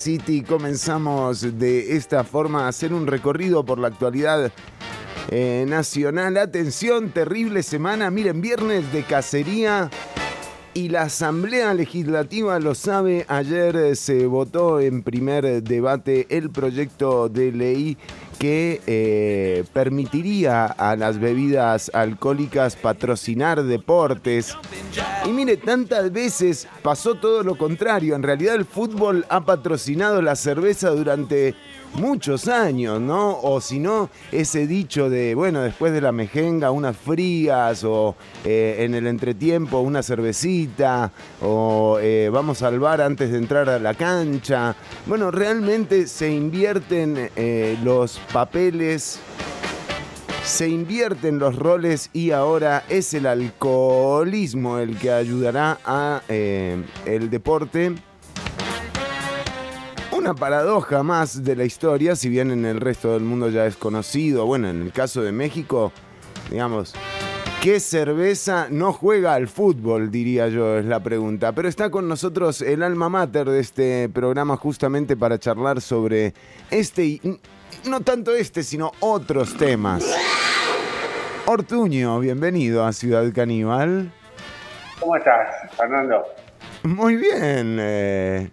City comenzamos de esta forma a hacer un recorrido por la actualidad eh, nacional. Atención, terrible semana. Miren, viernes de cacería. Y la Asamblea Legislativa lo sabe, ayer eh, se votó en primer debate el proyecto de ley que eh, permitiría a las bebidas alcohólicas patrocinar deportes. Y mire, tantas veces pasó todo lo contrario. En realidad el fútbol ha patrocinado la cerveza durante muchos años, ¿no? O si no, ese dicho de, bueno, después de la mejenga, unas frías, o eh, en el entretiempo, una cervecita, o eh, vamos al bar antes de entrar a la cancha. Bueno, realmente se invierten eh, los papeles. Se invierten los roles y ahora es el alcoholismo el que ayudará a el deporte una paradoja más de la historia, si bien en el resto del mundo ya es conocido, bueno, en el caso de México, digamos, ¿qué cerveza no juega al fútbol? Diría yo, es la pregunta. Pero está con nosotros el alma mater de este programa justamente para charlar sobre este, y no tanto este, sino otros temas. Ortuño, bienvenido a Ciudad Caníbal. ¿Cómo estás, Fernando? Muy bien. Eh,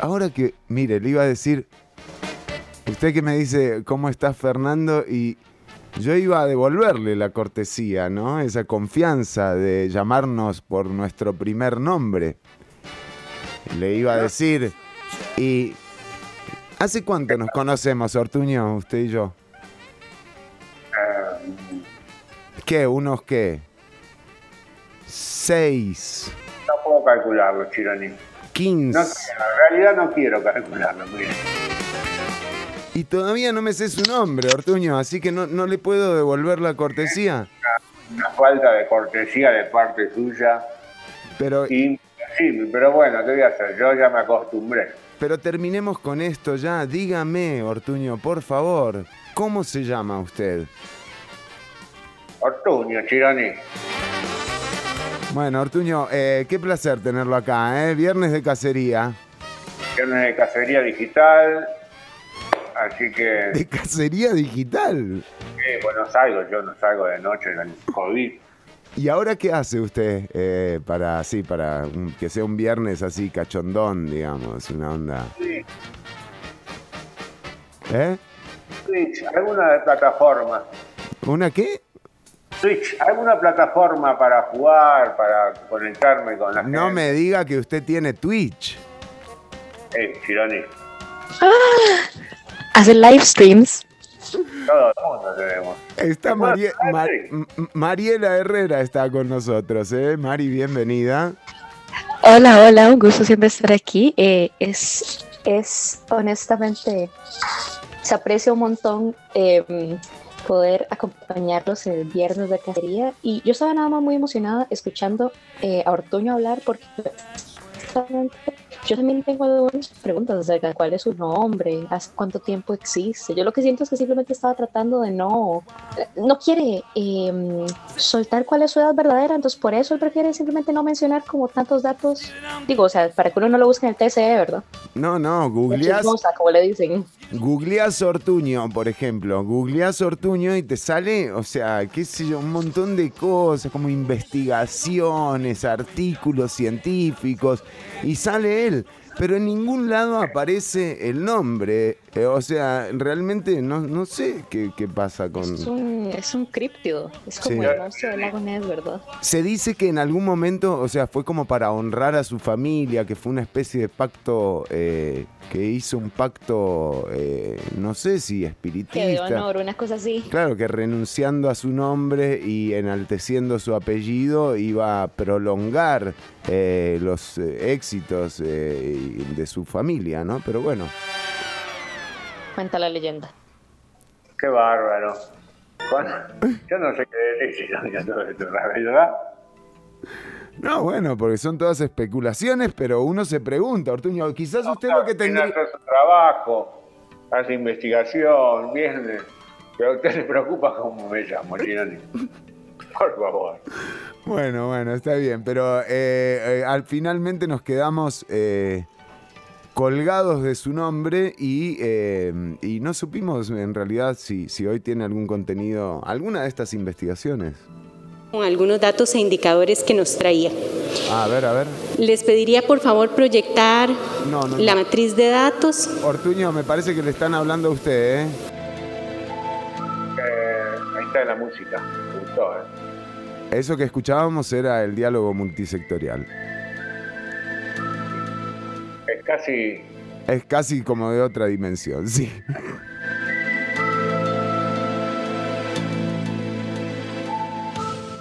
ahora que, mire, le iba a decir, usted que me dice, ¿cómo estás Fernando? Y yo iba a devolverle la cortesía, ¿no? Esa confianza de llamarnos por nuestro primer nombre. Le iba a decir, ¿y hace cuánto nos conocemos, Ortuño, usted y yo? Eh, ¿Qué? ¿Unos qué? Seis. No puedo calcularlo, Chironi. 15. No, en realidad no quiero calcularlo. Mire. Y todavía no me sé su nombre, Ortuño, así que no, no le puedo devolver la cortesía. Una falta de cortesía de parte suya. Pero, sí, pero bueno, ¿qué voy a hacer? Yo ya me acostumbré. pero terminemos con esto ya. Dígame, Ortuño, por favor, ¿cómo se llama usted? Ortuño, Chironi. Bueno, Ortuño, eh, qué placer tenerlo acá, ¿eh? Viernes de cacería. Viernes de cacería digital. Así que, ¿De cacería digital? eh, bueno, salgo, yo no salgo de noche COVID. ¿Y ahora qué hace usted eh, para, sí, para que sea un viernes así cachondón, digamos, una onda? Sí, ¿Eh? Twitch, alguna plataforma. ¿Una qué? Twitch, alguna plataforma para jugar, para conectarme con la No gente. me diga que usted tiene Twitch. Eh, Chironi, Hacer live streams. todo el mundo tenemos. Está Marie- ah, Ma- sí. M- M- Mariela Herrera está con nosotros, ¿eh? Mari, bienvenida. Hola, hola, un gusto siempre estar aquí. Eh, es, es honestamente, se aprecia un montón eh, poder acompañarlos el viernes de cacería. Y yo estaba nada más muy emocionada escuchando eh, a Ortuño hablar porque honestamente, yo también tengo algunas preguntas acerca de cuál es su nombre, hace cuánto tiempo existe. Yo lo que siento es que simplemente estaba tratando de no, no quiere eh, soltar cuál es su edad verdadera, entonces por eso él prefiere simplemente no mencionar como tantos datos. Digo, o sea, para que uno no lo busque en el TCE, ¿verdad? No, no, La googleás, chismosa, como le dicen. googleás Ortuño, por ejemplo. Googleás Ortuño y te sale, o sea, qué sé yo, un montón de cosas, como investigaciones, artículos científicos, y sale él. Pero en ningún lado aparece el nombre. Eh, o sea, realmente no, no sé qué, qué pasa con... Es un, es un críptido, es como Sí. el monstruo del lago Ness, ¿verdad? Se dice que en algún momento, o sea, fue como para honrar a su familia, que fue una especie de pacto, eh, que hizo un pacto, eh, no sé si Que de espiritista. honor, una cosa así. Claro, que renunciando a su nombre y enalteciendo su apellido iba a prolongar eh, los éxitos de su familia, ¿no? Pero bueno, Cuenta la leyenda. Qué bárbaro. Bueno, yo no sé qué decir, Chironi, todo esto, la verdad. no, bueno, porque son todas especulaciones, pero uno se pregunta, Ortuño, quizás usted lo que tendría... hace su trabajo, hace investigación, viene. Pero a usted le preocupa cómo me llamo, Chironi. Por favor. Bueno, bueno, está bien, pero eh, eh, al finalmente nos quedamos eh, colgados de su nombre y, eh, y no supimos en realidad si, si hoy tiene algún contenido, alguna de estas investigaciones. Con algunos datos e indicadores que nos traía. A ver, a ver. Les pediría por favor proyectar No, no, la no. matriz de datos. Ortuño, me parece que le están hablando a usted, ¿eh? Eh, ahí está la música. Me gustó, ¿eh? Eso que escuchábamos era el diálogo multisectorial. Es casi Es casi como de otra dimensión, sí.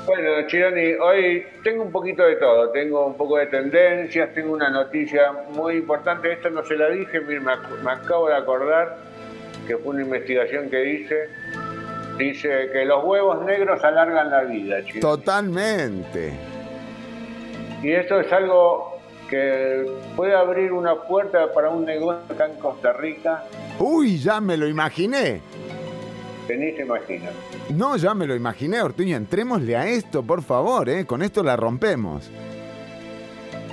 Bueno, Chironi, hoy tengo un poquito de todo. Tengo un poco de tendencias, tengo una noticia muy importante. Esta no se la dije, me acabo de acordar que fue una investigación que hice. Dice que los huevos negros alargan la vida, Chironi. Totalmente. Y esto es algo que puede abrir una puerta para un negocio acá en Costa Rica Uy, ya me lo imaginé. que ni se imagina. No, ya me lo imaginé, Ortuño. Entrémosle a esto, por favor, ¿eh? Con esto la rompemos.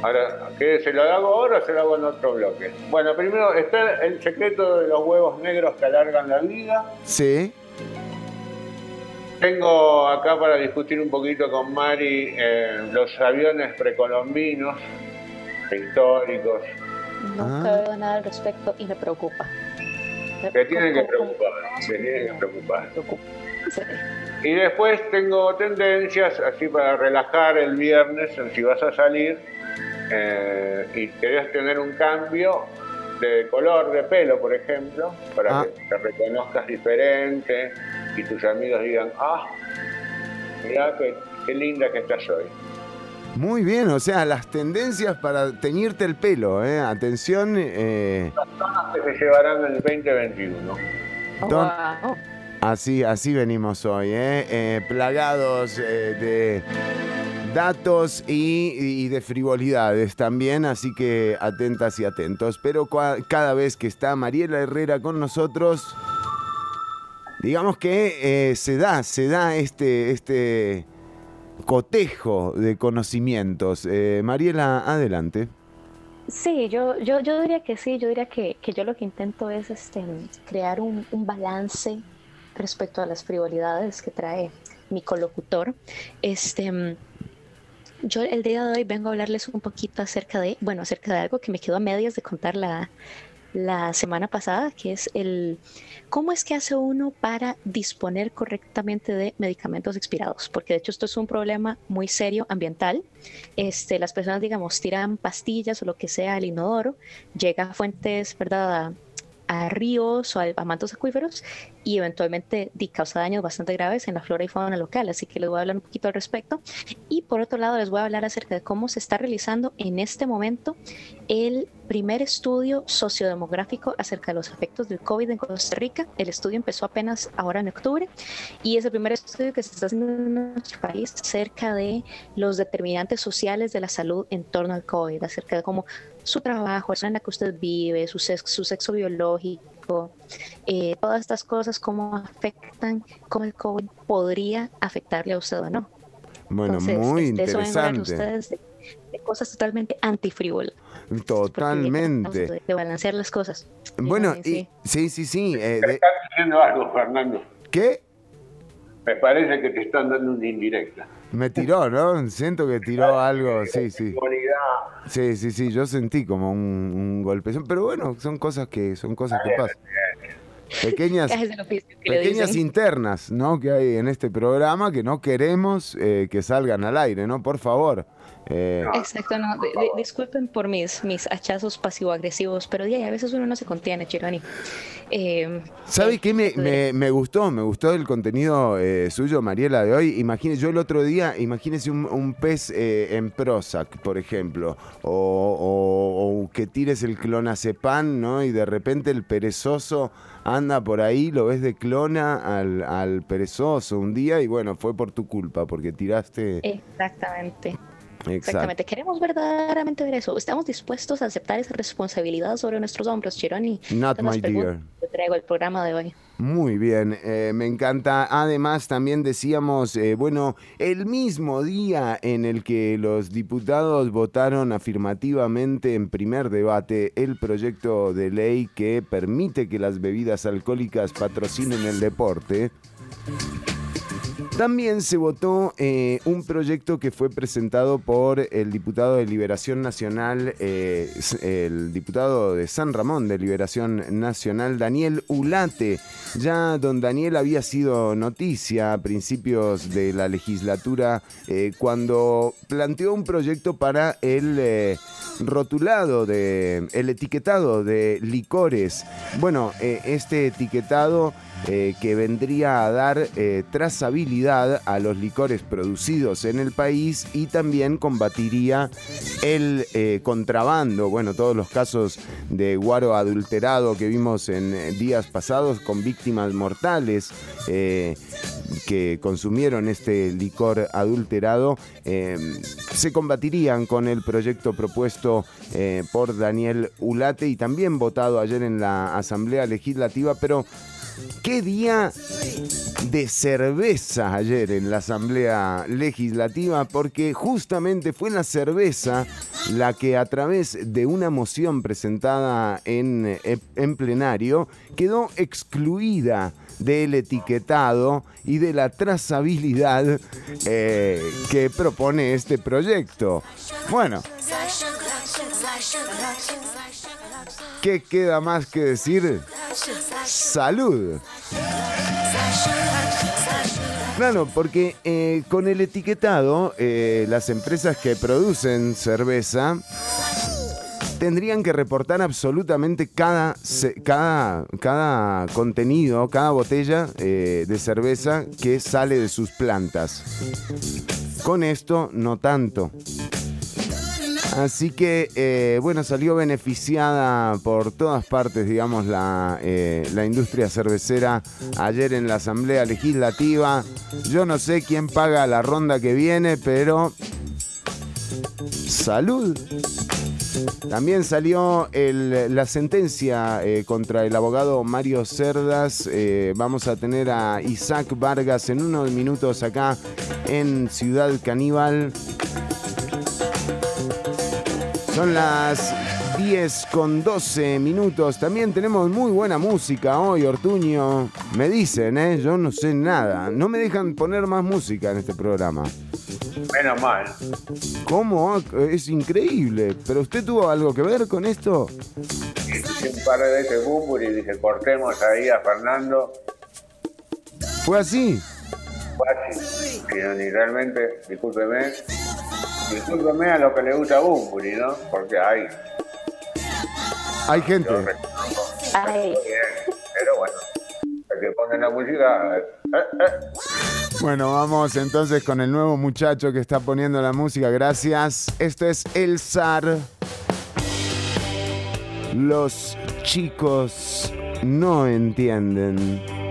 Ahora, ¿qué, ¿se lo hago ahora o se lo hago en otro bloque? Bueno, primero está el secreto de los huevos negros que alargan la vida. Sí. Tengo acá para discutir un poquito con Mari eh, los aviones precolombinos, históricos, Nunca Ah. veo nada al respecto y me preocupa. Me que tienen que preocupa, preocupar, que tienen que preocupar. Sí. Y después tengo tendencias así para relajar el viernes, si vas a salir eh, y querés tener un cambio de color de pelo, por ejemplo, para Ah. que te reconozcas diferente y tus amigos digan, ah, mirá qué, qué linda que estás hoy. Muy bien, o sea, las tendencias para teñirte el pelo, ¿eh? Atención, eh, Que se llevarán en el 2021. Don- Wow. así, así venimos hoy, ¿eh? Eh, plagados eh, de datos y, y de frivolidades también, así que atentas y atentos. Pero cua- cada vez que está Mariela Herrera con nosotros, digamos que eh, se da, se da este, este cotejo de conocimientos. Eh, Mariela, adelante. Sí, yo, yo, yo diría que sí, yo diría que, que yo lo que intento es este, crear un, balance respecto a las frivolidades que trae mi colocutor. Este, yo el día de hoy vengo a hablarles un poquito acerca de, bueno, acerca de algo que me quedó a medias de contar la, la semana pasada, que es el cómo es que hace uno para disponer correctamente de medicamentos expirados, porque de hecho esto es un problema muy serio ambiental. Este, las personas, digamos, tiran pastillas o lo que sea al inodoro, llega a fuentes, ¿verdad? A, ríos o a, a mantos acuíferos y eventualmente causa daños bastante graves en la flora y fauna local. Así que les voy a hablar un poquito al respecto. Y por otro lado, les voy a hablar acerca de cómo se está realizando en este momento el primer estudio sociodemográfico acerca de los efectos del COVID en Costa Rica. El estudio empezó apenas ahora en octubre y es el primer estudio que se está haciendo en nuestro país acerca de los determinantes sociales de la salud en torno al COVID, acerca de cómo su trabajo, la zona en la que usted vive, su sexo, su sexo biológico, eh, todas estas cosas, cómo afectan, cómo el COVID podría afectarle a usted o no. Bueno, Entonces, muy de eso de, cosas totalmente antifrívolas. Totalmente. De, de balancear las cosas. Bueno, Sí, y, sí, sí, sí. eh, Te de- están diciendo algo, Fernando. ¿Qué? Me parece que te están dando una indirecta. Me tiró, ¿no? Siento que tiró algo, sí, sí. Sí, sí, sí, yo sentí como un, un golpe. Pero bueno, son cosas que son cosas que pasan. Pequeñas, pequeñas internas, ¿no? Que hay en este programa que no queremos eh, que salgan al aire, ¿no? Por favor. Eh, Exacto, no, di- di- disculpen por mis, mis hachazos pasivo-agresivos, pero ya, a veces uno no se contiene, Chironi. Eh, ¿Sabe eh, qué me, me- me gustó? Me gustó el contenido eh, suyo, Mariela, de hoy. Imagínese, yo el otro día, imagínese un, un pez eh, en Prozac, por ejemplo, o, o- o que tires el clonazepam, ¿no? Y de repente el perezoso anda por ahí, lo ves de clona al, al perezoso un día y bueno, fue por tu culpa, porque tiraste... Exactamente. Exactamente. Queremos verdaderamente ver eso. Estamos dispuestos a aceptar esa responsabilidad sobre nuestros hombros, Chironi. Not my dear. Te traigo el programa de hoy. Muy bien, eh, me encanta. Además, también decíamos, eh, bueno, el mismo día en el que los diputados votaron afirmativamente en primer debate el proyecto de ley que permite que las bebidas alcohólicas patrocinen el deporte. También se votó eh, un proyecto que fue presentado por el diputado de Liberación Nacional, eh, el diputado de San Ramón de Liberación Nacional, Daniel Ulate. Ya don Daniel había sido noticia a principios de la legislatura eh, cuando planteó un proyecto para el rotulado de el etiquetado de licores. Bueno, este etiquetado que vendría a dar trazabilidad a los licores producidos en el país y también combatiría el eh, contrabando. Bueno, todos los casos de guaro adulterado que vimos en eh, días pasados con víctimas mortales eh, que consumieron este licor adulterado se combatirían con el proyecto propuesto por Daniel Ulate y también votado ayer en la Asamblea Legislativa, pero ¿Qué día de cerveza ayer en la Asamblea Legislativa? Porque justamente fue la cerveza la que a través de una moción presentada en, en plenario quedó excluida del etiquetado y de la trazabilidad eh, que propone este proyecto. Bueno, ¿qué queda más que decir? Salud. Claro, porque eh, con el etiquetado, eh, las empresas que producen cerveza tendrían que reportar absolutamente cada, cada, cada contenido, cada botella eh, de cerveza que sale de sus plantas. Con esto, no tanto. Así que, eh, bueno, salió beneficiada por todas partes, digamos, la, eh, la, industria cervecera ayer en la Asamblea Legislativa. Yo no sé quién paga la ronda que viene, pero... Salud. También salió la sentencia eh, contra el abogado Mario Cerdas. Vamos a tener a Isaac Vargas en unos minutos acá en Ciudad Caníbal. Son las 10 con 12 minutos. También tenemos muy buena música hoy, Ortuño. Me dicen, ¿eh? Yo no sé nada. No me dejan poner más música en este programa. Menos mal. ¿Cómo? Es increíble. ¿Pero usted tuvo algo que ver con esto? Hice un par de veces Bumbur y dije, cortemos ahí a Fernando. ¿Fue así? Fue así. Y realmente, discúlpeme, discúlpeme a lo que le gusta a Bumburi, ¿no? Porque hay... Hay gente. Ay. Pero bueno, el que pone la música... Eh, eh. Bueno, vamos entonces con el nuevo muchacho que está poniendo la música. Gracias. Esto es El Zar. Los chicos no entienden.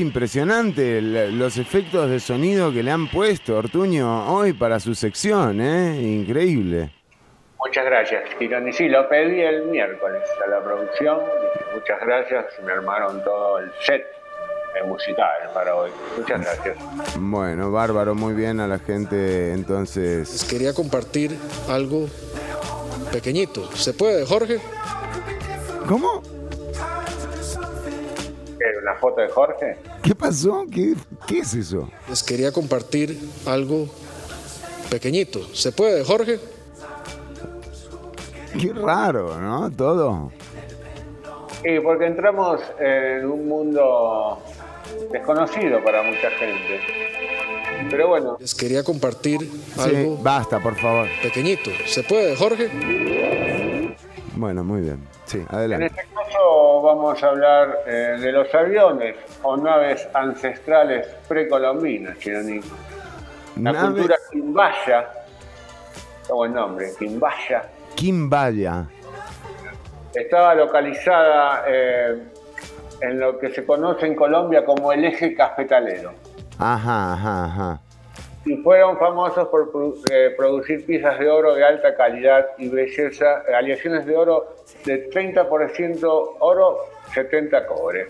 Impresionante los efectos de sonido que le han puesto Ortuño hoy para su sección, ¿eh? Increíble. Muchas gracias, Tironi. Sí, lo pedí el miércoles a la producción. Muchas gracias, me armaron todo el set musical para hoy. Muchas gracias. Bueno, bárbaro, muy bien a la gente entonces. Les quería compartir algo pequeñito. ¿Se puede, Jorge? ¿Cómo? ¿Una foto de Jorge? ¿Qué pasó? ¿Qué, ¿Qué es eso? Les quería compartir algo pequeñito. ¿Se puede, Jorge? Qué raro, ¿no? Todo. Sí, porque entramos en un mundo desconocido para mucha gente. Pero bueno. Les quería compartir algo. basta, por favor. Pequeñito. ¿Se puede, Jorge? Bueno, muy bien. Sí, adelante. En este caso vamos a hablar eh, de los aviones o naves ancestrales precolombinas, Chironi. La cultura quimbaya. Buen nombre, quimbaya. Quimbaya. Estaba localizada eh, en lo que se conoce en Colombia como el eje cafetalero. Ajá, ajá, ajá. Y fueron famosos por eh, producir piezas de oro de alta calidad y belleza, aleaciones de oro de 30% oro, 70 cobre.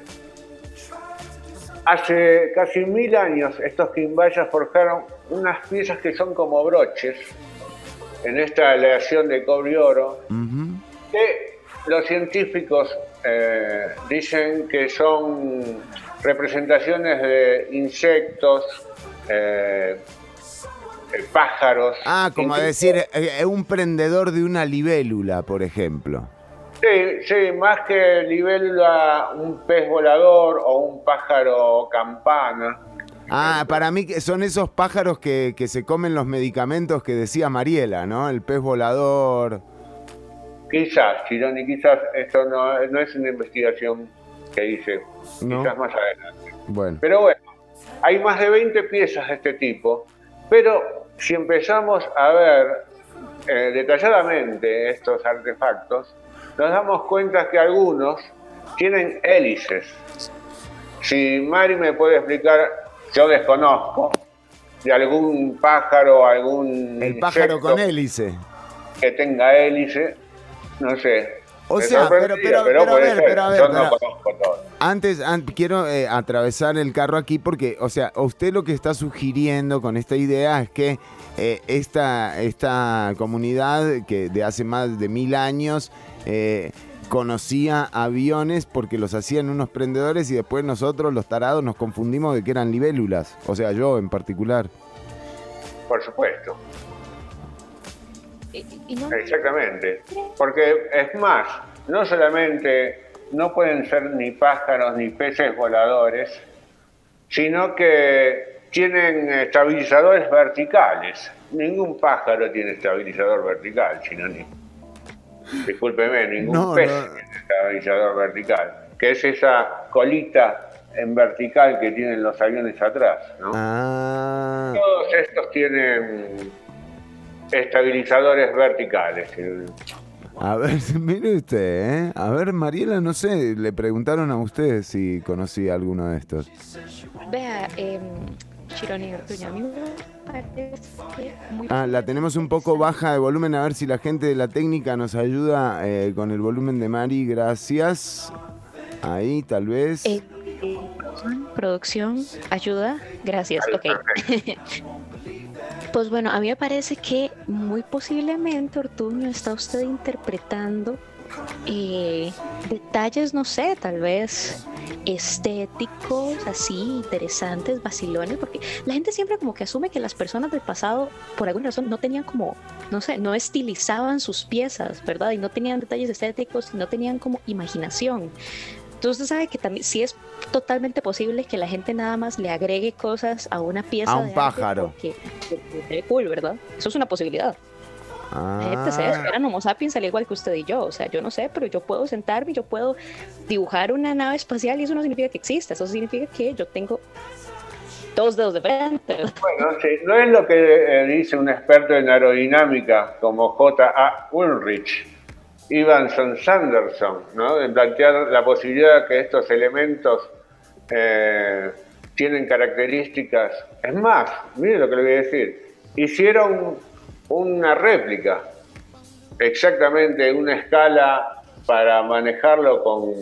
Hace casi mil años estos quimbayas forjaron unas piezas que son como broches en esta aleación de cobre y oro, que los científicos eh, dicen que son representaciones de insectos, eh, eh, pájaros. Ah, como decir, un prendedor de una libélula, por ejemplo. Sí, sí, más que libélula, un pez volador o un pájaro campana. Ah, para mí son esos pájaros que, que se comen los medicamentos que decía Mariela, ¿no? El pez volador. Quizás, Chironi, quizás esto no, es una investigación que hice, quizás más adelante. Bueno. Pero bueno, hay más de 20 piezas de este tipo, pero si empezamos a ver eh, detalladamente estos artefactos, nos damos cuenta que algunos tienen hélices. Si Mari me puede explicar, yo desconozco, de algún pájaro, algún... El pájaro con hélice. Que tenga hélice, no sé. O sea, pero, pero, pero, a ver, pero a ver, Antes, quiero eh, atravesar el carro aquí porque, o sea, usted lo que está sugiriendo con esta idea es que eh, esta, esta comunidad que de hace más de mil años eh, conocía aviones porque los hacían unos prendedores y después nosotros, los tarados, nos confundimos de que eran libélulas. O sea, yo en particular. Por supuesto. Exactamente. Porque es más, no solamente no pueden ser ni pájaros ni peces voladores, sino que tienen estabilizadores verticales. Ningún pájaro tiene estabilizador vertical, sino ni. Discúlpeme, ningún pez tiene estabilizador vertical, que es esa colita en vertical que tienen los aviones atrás. Ah. Todos estos tienen estabilizadores verticales. A ver, mire usted, ¿eh? A ver, Mariela, no sé, le preguntaron a usted si conocía alguno de estos. Vea, eh, Chironi a mí Ah, la tenemos un poco baja de volumen, a ver si la gente de la técnica nos ayuda eh, con el volumen de Mari, gracias. Ahí, tal vez. Eh, producción, ayuda, gracias, ok. Pues bueno, a mí me parece que muy posiblemente Ortuño está usted interpretando eh, detalles, no sé, tal vez estéticos, así, interesantes, vacilones, porque la gente siempre como que asume que las personas del pasado, por alguna razón, no tenían como, no sé, no estilizaban sus piezas, ¿verdad? Y no tenían detalles estéticos, no tenían como imaginación. Entonces usted sabe que también sí es totalmente posible que la gente nada más le agregue cosas a una pieza. A un pájaro. Que es cool, ¿verdad? Eso es una posibilidad. Ah. La gente se esperan Homo sapiens al igual que usted y yo. O sea, yo no sé, pero yo puedo sentarme, yo puedo dibujar una nave espacial y eso no significa que exista. Eso significa que yo tengo dos dedos de frente. Bueno, sí, no es lo que eh, dice un experto en aerodinámica como J.A. Ulrich Ivanson Sanderson, ¿no? de plantear la posibilidad de que estos elementos eh, tienen características. Es más, mire lo que le voy a decir. Hicieron una réplica, exactamente una escala para manejarlo con,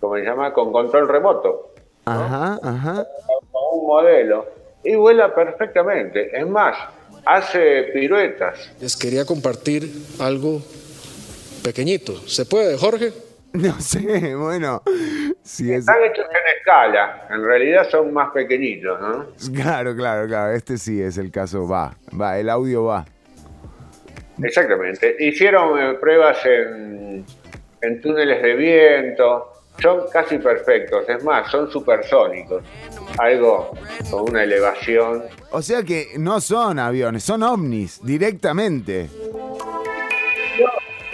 ¿cómo se llama? Con control remoto. Ajá, ajá. Con un modelo. Y vuela perfectamente. Es más, hace piruetas. Les quería compartir algo pequeñito. ¿Se puede, Jorge? No sé, bueno. Si es... Están hechos en escala. En realidad son más pequeñitos, ¿no? Claro, claro, claro. Este sí es el caso. Va, va, el audio va. Exactamente. Hicieron eh, pruebas en, en túneles de viento. Son casi perfectos. Es más, son supersónicos. Algo con una elevación. O sea que no son aviones, son ovnis directamente.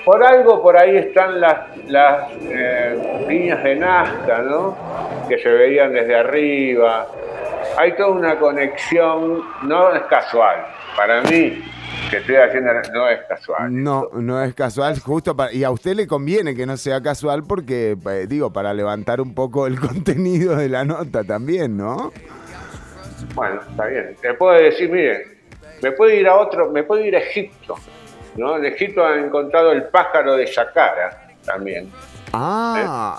Por algo por ahí están las, las eh, líneas de Nazca, ¿no? Que se veían desde arriba. Hay toda una conexión, no es casual. Para mí, que estoy haciendo, no es casual. No, no es casual, justo para, y a usted le conviene que no sea casual porque, eh, digo, para levantar un poco el contenido de la nota también, ¿no? Bueno, está bien. Te puedo decir, mire, me puedo ir a otro, me puedo ir a Egipto. ¿no? En Egipto han encontrado el pájaro de Saqqara también. Ah,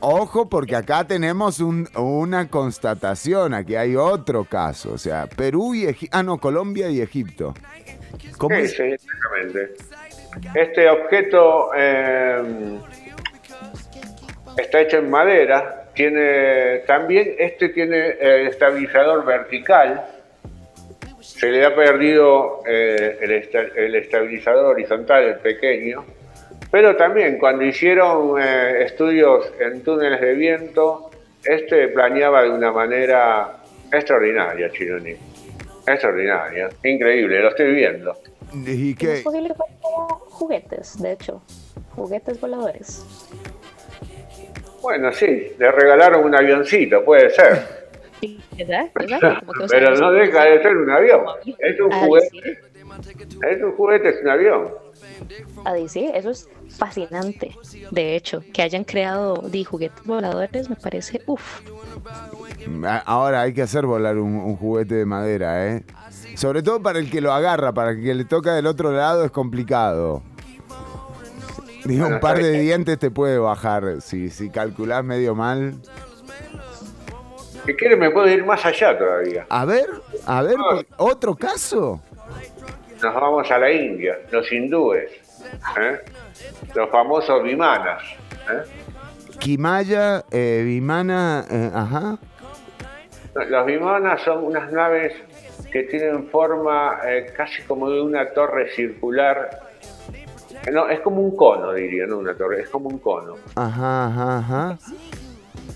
ojo porque acá tenemos un- una constatación, aquí hay otro caso, o sea, Perú y Egipto, ah no, Colombia y Egipto. ¿Cómo Sí, es? sí, exactamente. Este objeto eh, está hecho en madera. Tiene también este tiene eh, estabilizador vertical. Se le ha perdido eh, el, esta- el estabilizador horizontal, el pequeño. Pero también cuando hicieron eh, estudios en túneles de viento, este planeaba de una manera extraordinaria, Chironi. Extraordinaria, increíble, lo estoy viendo. ¿Y ¿Es qué? posible que fueran como juguetes, de hecho? Juguetes voladores. Bueno, sí, le regalaron un avioncito, puede ser. Sí, Exacto, exacto. Como que, o sea, Pero no deja de ser un avión. Es un Ah, juguete, es un juguete, es un avión. Ah, sí, eso es fascinante. De hecho, que hayan creado di, juguetes voladores me parece, uff, A- Ahora hay que hacer volar un, un juguete de madera, ¿eh? Sobre todo para el que lo agarra, para el que le toca del otro lado es complicado. Digo, un par de dientes te puede bajar. Si, si calculás medio mal. Si quiere me puedo ir más allá todavía. A ver, a ver, por- ¿otro caso? Nos vamos a la India, los hindúes, ¿eh? Los famosos vimanas. ¿eh? Kimaya, eh, Vimana, eh, ajá. Los vimanas son unas naves que tienen forma eh, casi como de una torre circular. No, es como un cono, diría, no una torre, es como un cono. Ajá, ajá, ajá.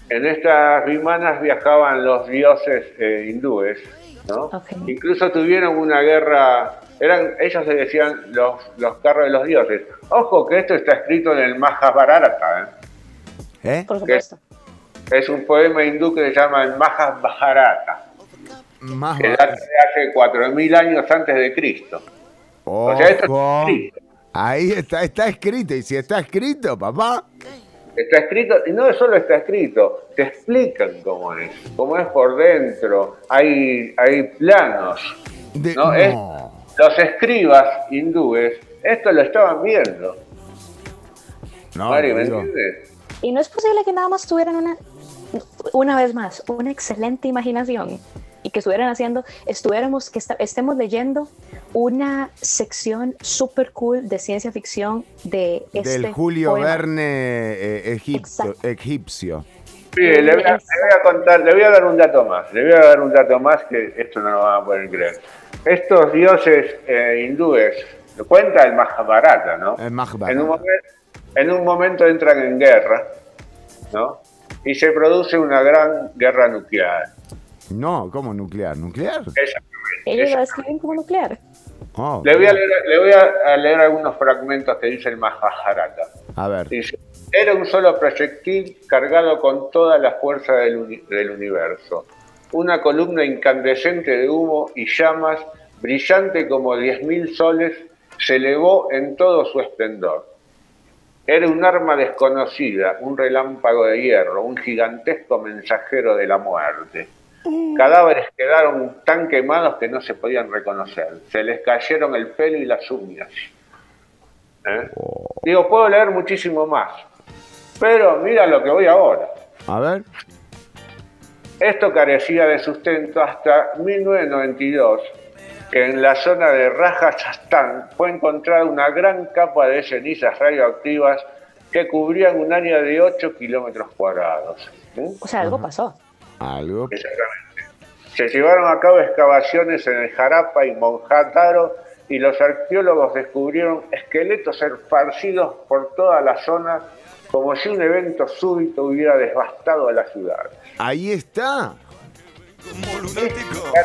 En estas vimanas viajaban los dioses eh, hindúes, ¿no? Incluso tuvieron una guerra, eran, ellos se decían los, los carros de los dioses. Ojo que esto está escrito en el Mahabharata, ¿Eh? por supuesto. ¿eh? es un poema hindú que se llama el Mahabharata, Más que data de hace 4.000 años antes de Cristo. O sea, esto está Ojo. Ahí está, está escrito. Y si está escrito, papá. Está escrito, y no solo está escrito, te explican cómo es, cómo es por dentro, hay, hay planos. de- No, es- no. Los escribas hindúes esto lo estaban viendo. No, Mari, ¿me digo, entiendes? Y no es posible que nada más tuvieran una, una vez más, una excelente imaginación y que estuvieran haciendo, estuviéramos, que esta- estemos leyendo una sección super cool de ciencia ficción de este del Julio poema. Verne eh, egipto- Exacto. Mire, le voy, a, le voy a contar, le voy a dar un dato más, le voy a dar un dato más que esto no lo van a poder creer. Estos dioses eh, hindúes, lo cuenta el Mahabharata, ¿no? El Mahabharata. En un, momento, en un momento entran en guerra, ¿no? Y se produce una gran guerra nuclear. No, ¿cómo nuclear? ¿Nuclear? Exactamente. Ellos lo describen como nuclear. Oh, Le voy, a leer, le voy a- a leer algunos fragmentos que dice el Mahabharata. a ver. Dice, era un solo proyectil cargado con toda la fuerza del, uni- del universo. Una columna incandescente de humo y llamas, brillante como 10.000 soles, se elevó en todo su esplendor. Era un arma desconocida, un relámpago de hierro, un gigantesco mensajero de la muerte. Cadáveres quedaron tan quemados que no se podían reconocer. Se les cayeron el pelo y las uñas. ¿Eh? Digo, puedo leer muchísimo más. Pero mira lo que voy ahora. A ver. Esto carecía de sustento hasta 1992, que en la zona de Rajasthan fue encontrada una gran capa de cenizas radioactivas que cubrían un área de 8 kilómetros cuadrados. ¿Mm? O sea, algo pasó. Algo. Exactamente. Se llevaron a cabo excavaciones en el Jarapa y Monjataro y los arqueólogos descubrieron esqueletos esparcidos por toda la zona como si un evento súbito hubiera devastado a la ciudad. Ahí está.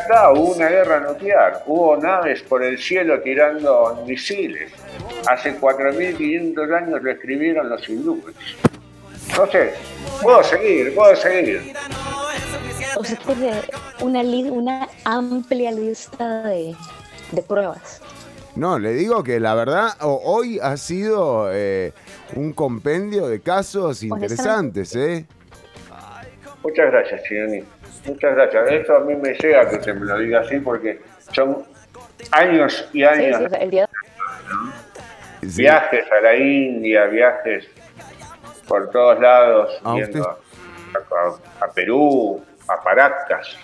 Acá hubo una guerra nuclear, hubo naves por el cielo tirando misiles. Hace 4.500 años lo escribieron los hindúes. No sé, puedo seguir, puedo seguir. O sea, tiene una, una amplia lista de, de pruebas. No, le digo que la verdad hoy ha sido eh, un compendio de casos interesantes, ¿eh? Muchas gracias, Chironi. Muchas gracias. Esto a mí me llega que se me lo diga así porque son años y años. Viajes a la India, viajes por todos lados, a, a Perú, a Paracas.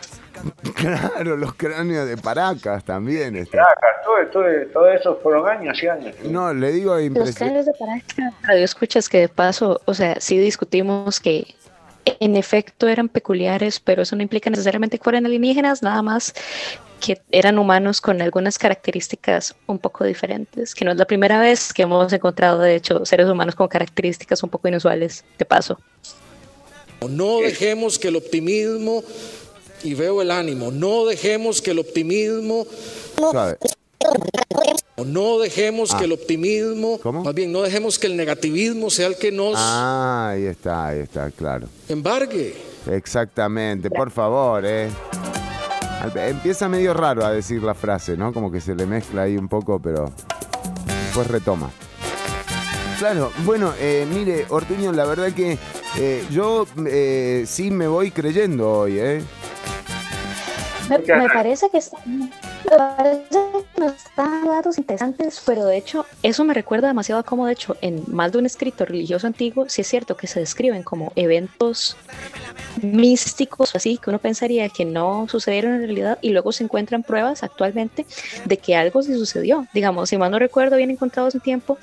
Claro, los cráneos de Paracas también. Este. Paracas, todo, todo, eso fueron años y años. No, le digo Los cráneos de Paracas, radio escuchas que de paso, o sea, sí discutimos que en efecto eran peculiares, pero eso no implica necesariamente que fueran alienígenas, nada más que eran humanos con algunas características un poco diferentes, que no es la primera vez que hemos encontrado, de hecho, seres humanos con características un poco inusuales, de paso. No dejemos que el optimismo y veo el ánimo. No dejemos que el optimismo... No dejemos que el ah. optimismo, más bien, no dejemos que el negativismo sea el que nos... Ah, ahí está, ahí está, claro. Embargue. Exactamente, por favor, eh. Empieza medio raro a decir la frase, ¿no? Como que se le mezcla ahí un poco, pero pues retoma. Claro, bueno, eh, mire, Ortuño, la verdad que eh, yo eh, sí me voy creyendo hoy, ¿eh? Me, parece que está, me nos están datos interesantes, pero de hecho eso me recuerda demasiado a cómo de hecho en más de un escrito religioso antiguo sí es cierto que se describen como eventos místicos así que uno pensaría que no sucedieron en realidad y luego se encuentran pruebas actualmente de que algo sí sucedió. Digamos, si mal no recuerdo bien encontrados en tiempo,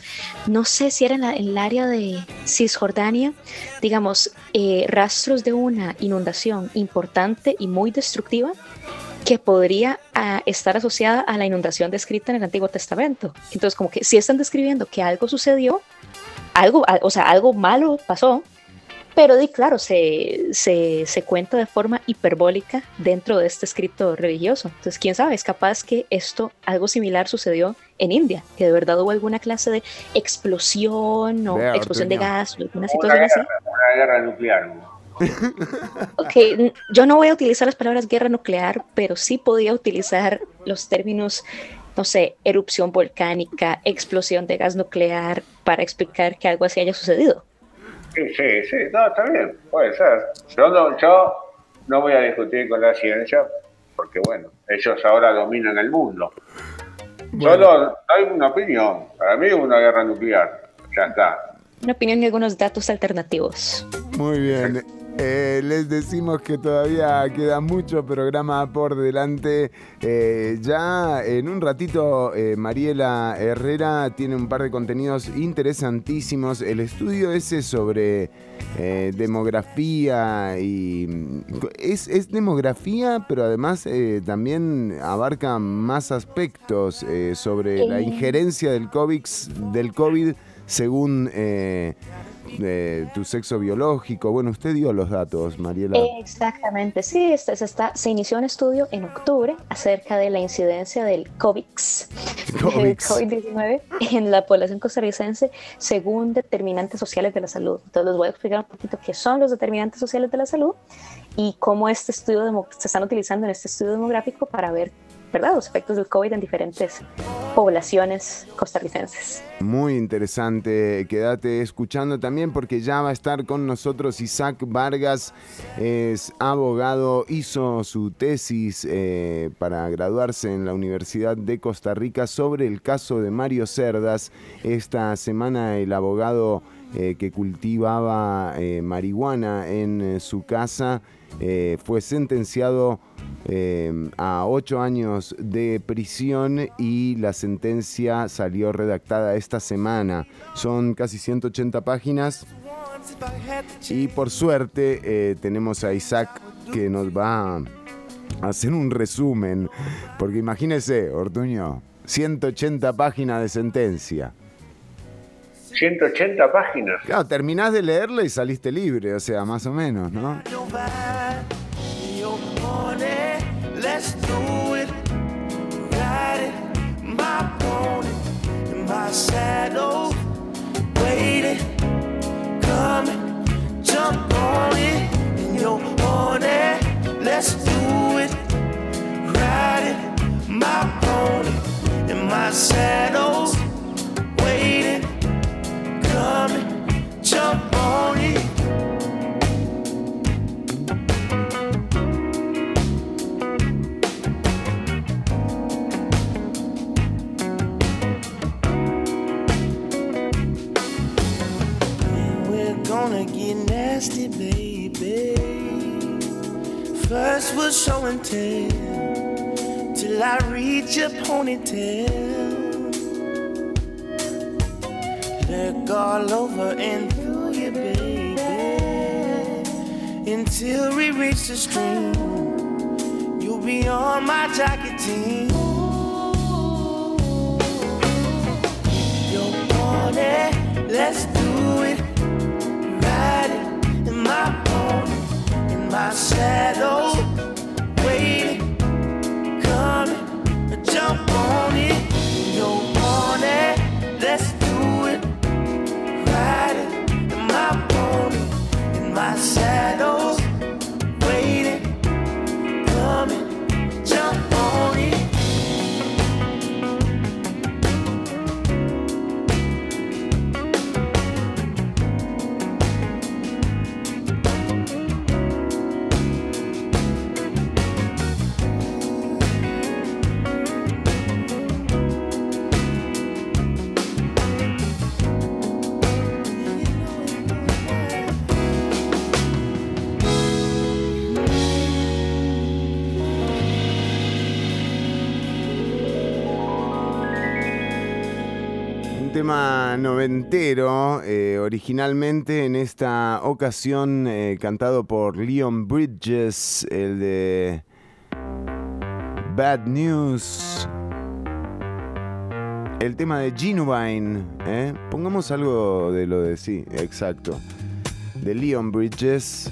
no sé si era en, el área de Cisjordania, digamos, eh, rastros de una inundación importante y muy destructiva que podría ah, estar asociada a la inundación descrita en el Antiguo Testamento. Entonces, como que si están describiendo que algo sucedió, algo, o sea, algo malo pasó, pero di, claro, se, se, se, cuenta de forma hiperbólica dentro de este escrito religioso. Entonces, quién sabe, es capaz que esto, algo similar sucedió en India, que de verdad hubo alguna clase de explosión o explosión de gas o alguna situación así. Una guerra nuclear. Ok, yo no voy a utilizar las palabras guerra nuclear, pero sí podía utilizar los términos, no sé, erupción volcánica, explosión de gas nuclear, para explicar que algo así haya sucedido. Sí, sí, sí, no, está bien, puede ser. Yo no, yo no voy a discutir con la ciencia, porque bueno, ellos ahora dominan el mundo. Solo hay una opinión, para mí es una guerra nuclear, ya está. Una opinión y algunos datos alternativos. Muy bien. Eh, les decimos que todavía queda mucho programa por delante. Eh, ya en un ratito eh, Mariela Herrera tiene un par de contenidos interesantísimos. El estudio ese sobre demografía y es, es, demografía, pero además también abarca más aspectos sobre la injerencia del COVID, del COVID según de tu sexo biológico. Bueno, usted dio los datos, Mariela. Exactamente, sí, este, se, está, se inició un estudio en octubre acerca de la incidencia del COVID, COVID-19 en la población costarricense según determinantes sociales de la salud. Entonces les voy a explicar un poquito qué son los determinantes sociales de la salud y cómo este estudio se están utilizando en este estudio demográfico para ver los efectos del COVID en diferentes poblaciones poblaciones costarricenses. Muy interesante, quédate escuchando también porque ya va a estar con nosotros Isaac Vargas, es abogado, hizo su tesis eh, para graduarse en la Universidad de Costa Rica sobre el caso de Mario Cerdas. Esta semana el abogado eh, que cultivaba eh, marihuana en su casa fue sentenciado Em, a ocho años de prisión y la sentencia salió redactada esta semana. Son casi 180 páginas y por suerte eh, tenemos a Isaac que nos va a hacer un resumen, porque imagínese, Ortuño, 180 páginas de sentencia. 180 páginas. Claro, terminás de leerla y saliste libre, o sea, más o menos, ¿no? let's do it. Riding my pony in my saddle, waiting, coming, jump on it. we're gonna get nasty, baby. First we'll show and tell, till I reach your ponytail. Look all over and through you, baby, until we reach the stream. You'll be on my jacket team. Your pony, let's do it Riding in my pony in my saddle, waiting, coming, jump on it. My saddle, tema noventero, eh, originalmente en esta ocasión eh, cantado por Leon Bridges, el de Bad News. El tema de Genuine, ¿eh? pongamos algo de lo de sí, exacto, de Leon Bridges.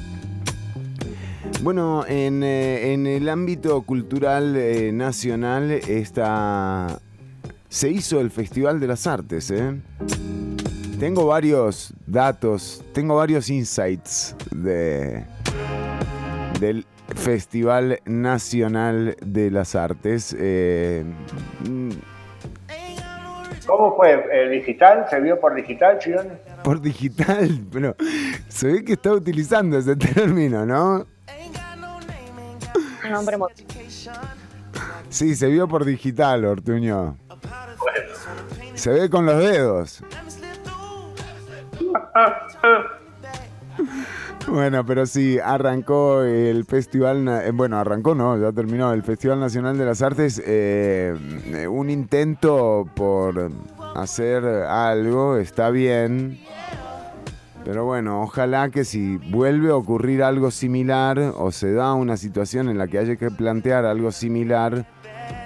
Bueno, en, en el ámbito cultural nacional, esta se hizo el Festival de las Artes. ¿eh? Tengo varios datos, tengo varios insights de, del Festival Nacional de las Artes. Eh, ¿Cómo fue? ¿El digital? ¿Se vio por digital, Por digital, pero se ve que está utilizando ese término, ¿no? Nombre Sí, se vio por digital, Ortuño. Se ve con los dedos. Bueno, pero sí, arrancó el festival, eh, bueno, arrancó no, ya terminó. El Festival Nacional de las Artes, eh, un intento por hacer algo, está bien, pero bueno, ojalá que si vuelve a ocurrir algo similar o se da una situación en la que haya que plantear algo similar,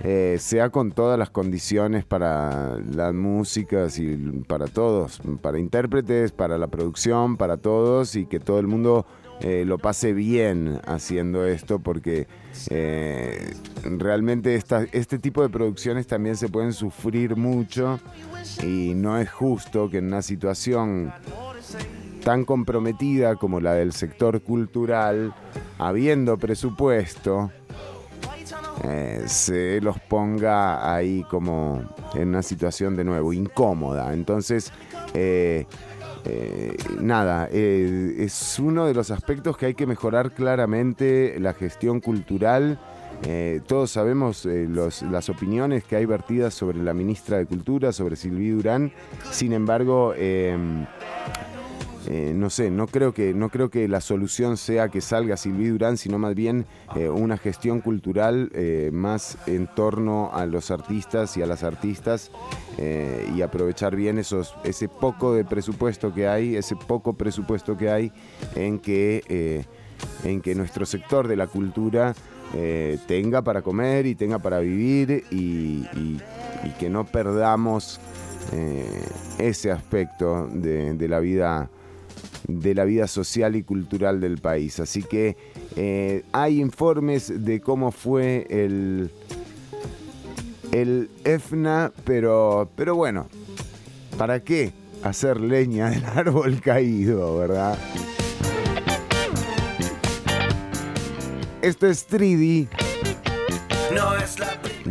eh, sea con todas las condiciones para las músicas y para todos, para intérpretes, para la producción, para todos y que todo el mundo eh, lo pase bien haciendo esto porque eh, realmente este tipo de producciones también se pueden sufrir mucho y no es justo que en una situación tan comprometida como la del sector cultural, habiendo presupuesto, eh, se los ponga ahí como en una situación de nuevo incómoda. Entonces, eh, eh, nada, es uno de los aspectos que hay que mejorar claramente la gestión cultural. todos sabemos las opiniones que hay vertidas sobre la ministra de Cultura, sobre Silvi Durán. Sin embargo, eh, no sé, no creo, que, no creo que la solución sea que salga Silvi Durán, sino más bien eh, una gestión cultural eh, más en torno a los artistas y a las artistas y aprovechar bien esos, ese poco de presupuesto que hay, ese poco presupuesto que hay en que, en que nuestro sector de la cultura tenga para comer y tenga para vivir y, que no perdamos ese aspecto de la vida de la vida social y cultural del país. Así que eh, hay informes de cómo fue el, el EFNA, pero, pero bueno, ¿para qué hacer leña del árbol caído, verdad? Esto es 3D.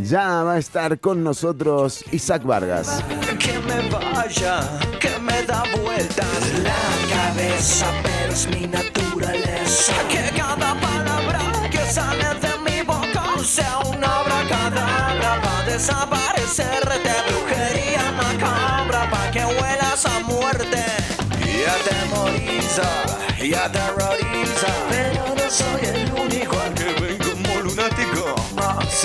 Ya va a estar con nosotros Isaac Vargas. Que me vaya, que me da vueltas la cabeza, pero es mi naturaleza. Que cada palabra que sale de mi boca sea una abracadabra para desaparecer de brujería macabra, para que huelas a muerte y atemoriza y aterroriza. Pero no soy el único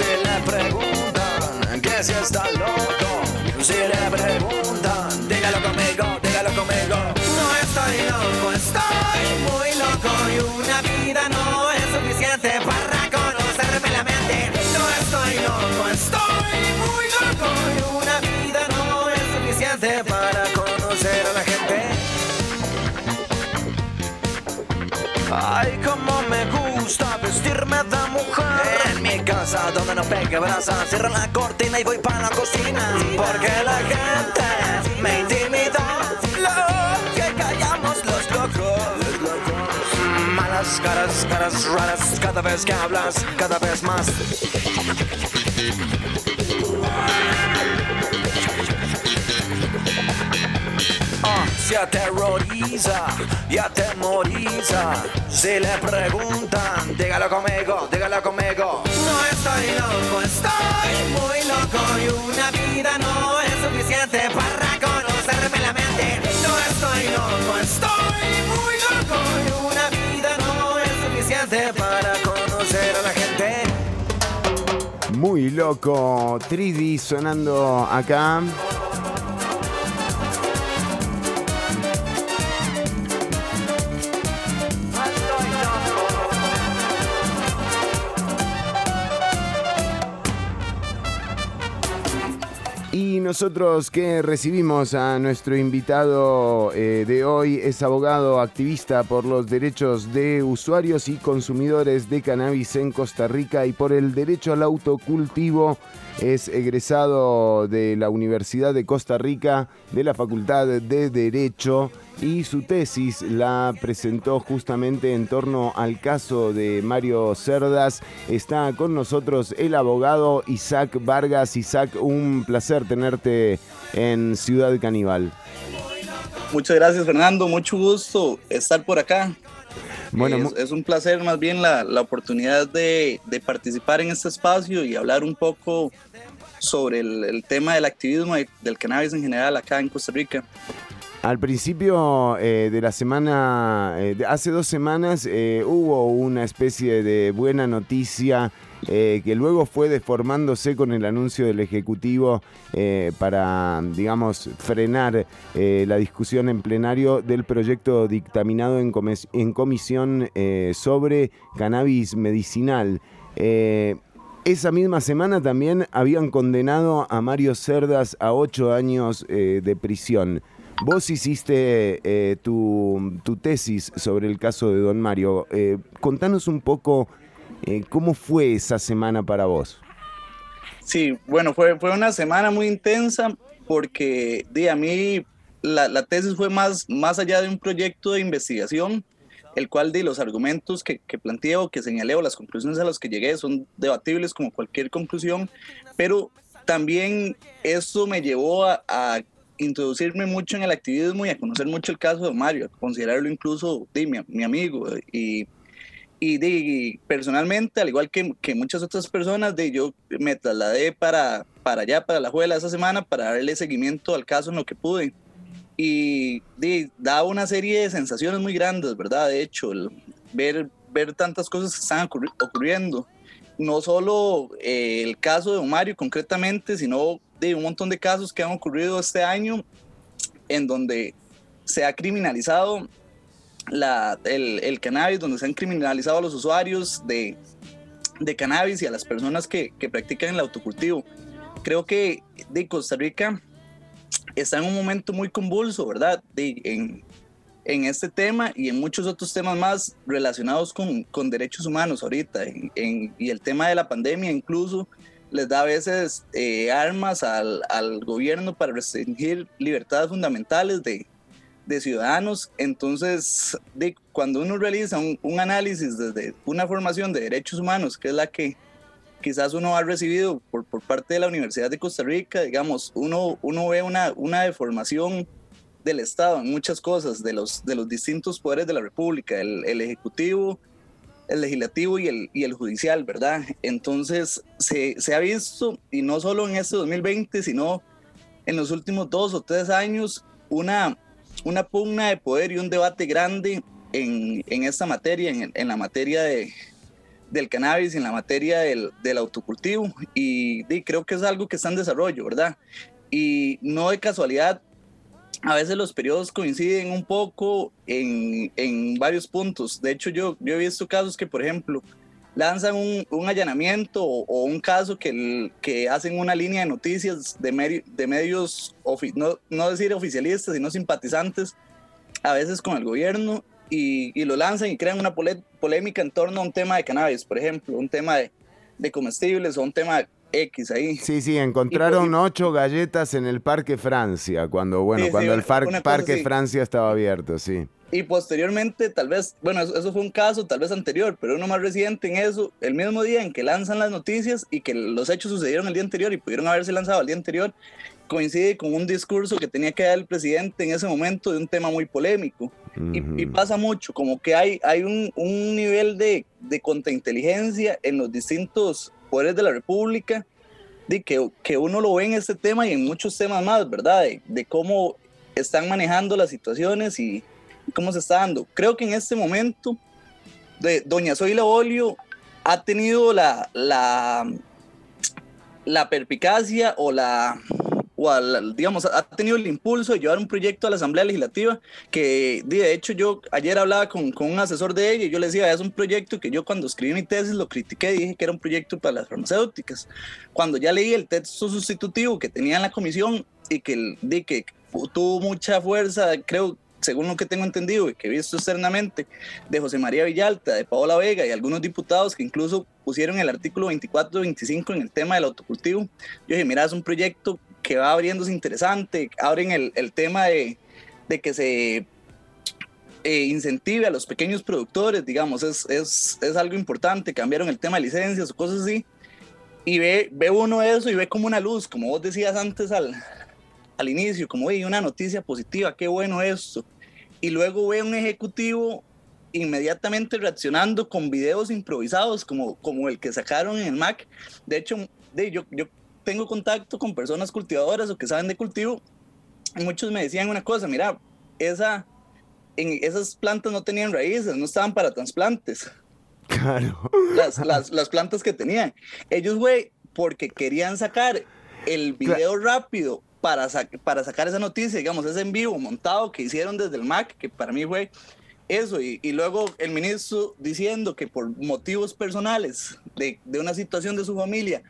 Si le preguntan que si está loco, si le preguntan, dígalo conmigo, dígalo conmigo. No pegue brasa, cierro la cortina y voy para la cocina. Porque la gente me intimida. Lo que callamos los locos. Malas caras, caras raras, cada vez que hablas, cada vez más. Ah, se aterroriza y atemoriza. Si le preguntan, dígalo conmigo, dígalo conmigo. Estoy loco, estoy muy loco y una vida no es suficiente para conocerme la mente. No estoy loco, estoy muy loco y una vida no es suficiente para conocer a la gente. Muy loco, 3D sonando acá. Nosotros que recibimos a nuestro invitado eh, de hoy es abogado activista por los derechos de usuarios y consumidores de cannabis en Costa Rica y por el derecho al autocultivo. Es egresado de la Universidad de Costa Rica de la Facultad de Derecho y su tesis la presentó justamente en torno al caso de Mario Cerdas. Está con nosotros el abogado Isaac Vargas. Isaac, un placer tenerte en Ciudad Caníbal. Muchas gracias Fernando, mucho gusto estar por acá. Bueno, es, un placer más bien la, oportunidad de, participar en este espacio y hablar un poco sobre el, tema del activismo y del cannabis en general acá en Costa Rica. Al principio eh, de la semana, eh, hace dos semanas, eh, hubo una especie de buena noticia que luego fue deformándose con el anuncio del Ejecutivo para, digamos, frenar la discusión en plenario del proyecto dictaminado en, comisión sobre cannabis medicinal. Esa misma semana también habían condenado a Mario Cerdas a ocho años de prisión. Vos hiciste eh, tu, tesis sobre el caso de Don Mario. Eh, contanos un poco eh, cómo fue esa semana para vos. Sí, bueno, fue, fue una semana muy intensa porque a mí la, tesis fue más, más allá de un proyecto de investigación. el cual de los argumentos que, que planteo, que señalé o las conclusiones a las que llegué son debatibles como cualquier conclusión, pero también eso me llevó a, introducirme mucho en el activismo y a conocer mucho el caso de Mario, a considerarlo incluso de, mi, amigo. Y, y de, personalmente, al igual que, que, muchas otras personas, de, yo me trasladé para, para allá, para la juela esa semana, para darle seguimiento al caso en lo que pude. Y de, da una serie de sensaciones muy grandes, ¿verdad? De hecho, ver, ver tantas cosas que están ocurriendo no solo eh, el caso de Mario concretamente, sino de un montón de casos que han ocurrido este año en donde se ha criminalizado el, el, cannabis, donde se han criminalizado a los usuarios de, de cannabis y a las personas que, que, practican el autocultivo. Creo que de Costa Rica está en un momento muy convulso, ¿verdad? En, en este tema y en muchos otros temas más relacionados con, con derechos humanos ahorita. Y el tema de la pandemia incluso les da a veces eh, armas al, al, gobierno para restringir libertades fundamentales de, de ciudadanos. Entonces, de, cuando uno realiza un, un, análisis desde una formación de derechos humanos, que es la que quizás uno ha recibido por, por parte de la Universidad de Costa Rica, digamos, uno, uno ve una, una deformación del Estado en muchas cosas, de los, de los distintos poderes de la República, el, el Ejecutivo, el Legislativo y el, y el Judicial, ¿verdad? Entonces se, se, ha visto, y no solo en este 2020, sino en los últimos dos o tres años, una, una pugna de poder y un debate grande en, en esta materia, en, en la materia de, del cannabis, en la materia del, del autocultivo, y, y creo que es algo que está en desarrollo, ¿verdad? Y no de casualidad a veces los periodos coinciden un poco en, en, varios puntos. De hecho, yo, yo he visto casos que, por ejemplo, lanzan un, un allanamiento o, un caso que, que hacen una línea de noticias de, de medios, no, no decir oficialistas, sino simpatizantes, a veces con el gobierno, y, y lo lanzan y crean una polémica en torno a un tema de cannabis, por ejemplo, un tema de, de comestibles o un tema X ahí. Sí, sí, encontraron ocho galletas en el Parque Francia, cuando, bueno, cuando el Parque Francia estaba abierto, sí. Y posteriormente, tal vez, bueno, eso, fue un caso tal vez anterior, pero uno más reciente en eso, el mismo día en que lanzan las noticias y que los hechos sucedieron el día anterior y pudieron haberse lanzado el día anterior, coincide con un discurso que tenía que dar el presidente en ese momento de un tema muy polémico. y, pasa mucho, como que hay, hay un, un nivel de, de contrainteligencia en los distintos poderes de la República, de que, que uno lo ve en este tema y en muchos temas más, ¿verdad? De, cómo están manejando las situaciones y cómo se está dando. Creo que en este momento, de, doña Zoila Olio ha tenido la, la, la perpicacia o la, digamos, ha tenido el impulso de llevar un proyecto a la Asamblea Legislativa que, de hecho, yo ayer hablaba con, con un asesor de ella y yo le decía, es un proyecto que yo cuando escribí mi tesis lo critiqué, dije que era un proyecto para las farmacéuticas. Cuando ya leí el texto sustitutivo que tenía en la comisión y que, de, que tuvo mucha fuerza, creo, según lo que tengo entendido y que he visto externamente, de José María Villalta, de Paola Vega y algunos diputados que incluso pusieron el artículo 24-25 en el tema del autocultivo. Yo dije, mira, es un proyecto que va abriéndose interesante, abren el, el tema de, de, que se eh, incentive a los pequeños productores, digamos, es, es, es, algo importante, cambiaron el tema de licencias o cosas así, y ve, ve uno eso y ve como una luz, como vos decías antes al, al inicio, como hay una noticia positiva, qué bueno esto, y luego ve un ejecutivo inmediatamente reaccionando con videos improvisados como, como el que sacaron en el Mac. De hecho, de, yo, yo tengo contacto con personas cultivadoras o que saben de cultivo, y muchos me decían una cosa, mira, esa, en esas plantas no tenían raíces, no estaban para trasplantes. Claro. Las, las, las plantas que tenían. Ellos, güey, porque querían sacar el video rápido para, para sacar esa noticia, digamos, ese en vivo montado que hicieron desde el Mac, que para mí fue eso, y, y, luego el ministro diciendo que por motivos personales de, de, una situación de su familia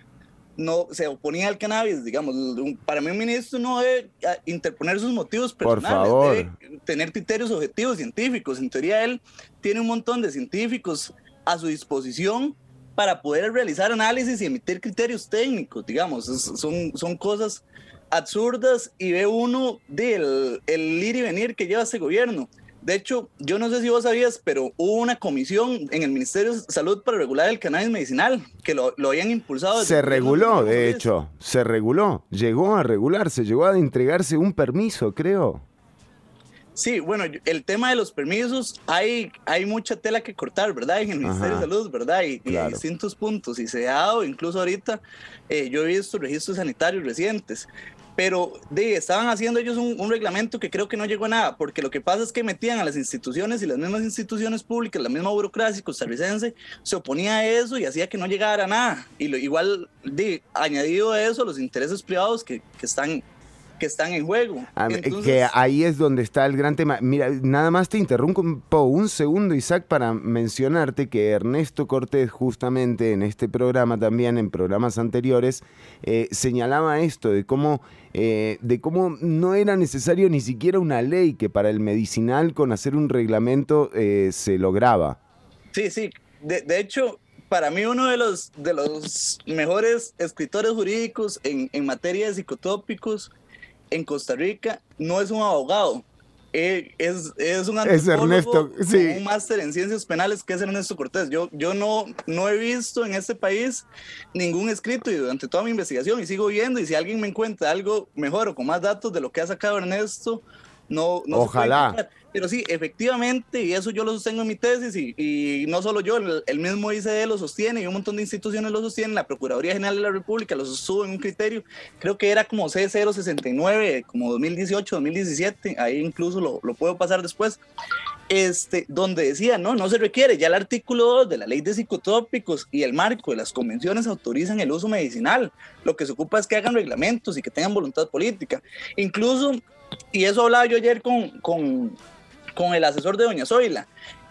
no se oponía al cannabis, digamos, para mí un ministro no debe interponer sus motivos personales, debe tener criterios objetivos científicos. En teoría él tiene un montón de científicos a su disposición para poder realizar análisis y emitir criterios técnicos, digamos, son, son cosas absurdas y ve uno del el ir y venir que lleva este gobierno. De hecho, yo no sé si vos sabías, pero hubo una comisión en el Ministerio de Salud para regular el cannabis medicinal, que lo, lo habían impulsado. Se reguló, de hecho, se reguló, llegó a regularse, llegó a entregarse un permiso, creo. Sí, bueno, el tema de los permisos, hay, hay mucha tela que cortar, ¿verdad? En el Ministerio de Salud, ¿verdad? Y, en distintos puntos. Y se ha dado, incluso ahorita, eh, yo he visto registros sanitarios recientes. Pero de, estaban haciendo ellos un, reglamento que creo que no llegó a nada, porque lo que pasa es que metían a las instituciones y las mismas instituciones públicas, la misma burocracia costarricense, se oponía a eso y hacía que no llegara a nada. Y lo, igual, de, añadido a eso, los intereses privados que, que están que están en juego. Ah, que ahí es donde está el gran tema. Mira, nada más te interrumpo un segundo, Isaac, para mencionarte que Ernesto Cortés, justamente en este programa, también en programas anteriores, eh, señalaba esto de cómo, eh, de cómo no era necesario ni siquiera una ley que para el medicinal con hacer un reglamento eh, se lograba. Sí, sí. De, de hecho, para mí uno de los, de los mejores escritores jurídicos en, en materia de psicotópicos en Costa Rica no es un abogado, eh, es, es, un es Ernesto, sí. un máster en ciencias penales que es Ernesto Cortés. Yo, yo no, no he visto en este país ningún escrito y durante toda mi investigación y sigo viendo y si alguien me encuentra algo mejor o con más datos de lo que ha sacado Ernesto, no, no Ojalá. Pero sí, efectivamente, y eso yo lo sostengo en mi tesis, y, no solo yo, el, mismo ICD lo sostiene y un montón de instituciones lo sostienen, la Procuraduría General de la República lo sostuvo en un criterio, creo que era como C069, como 2018, 2017, ahí incluso lo, lo puedo pasar después, este, donde decía, no, no se requiere, ya el artículo 2 de la ley de psicotrópicos y el marco de las convenciones autorizan el uso medicinal, lo que se ocupa es que hagan reglamentos y que tengan voluntad política. Incluso, y eso hablaba yo ayer con, con el asesor de Doña Zoila.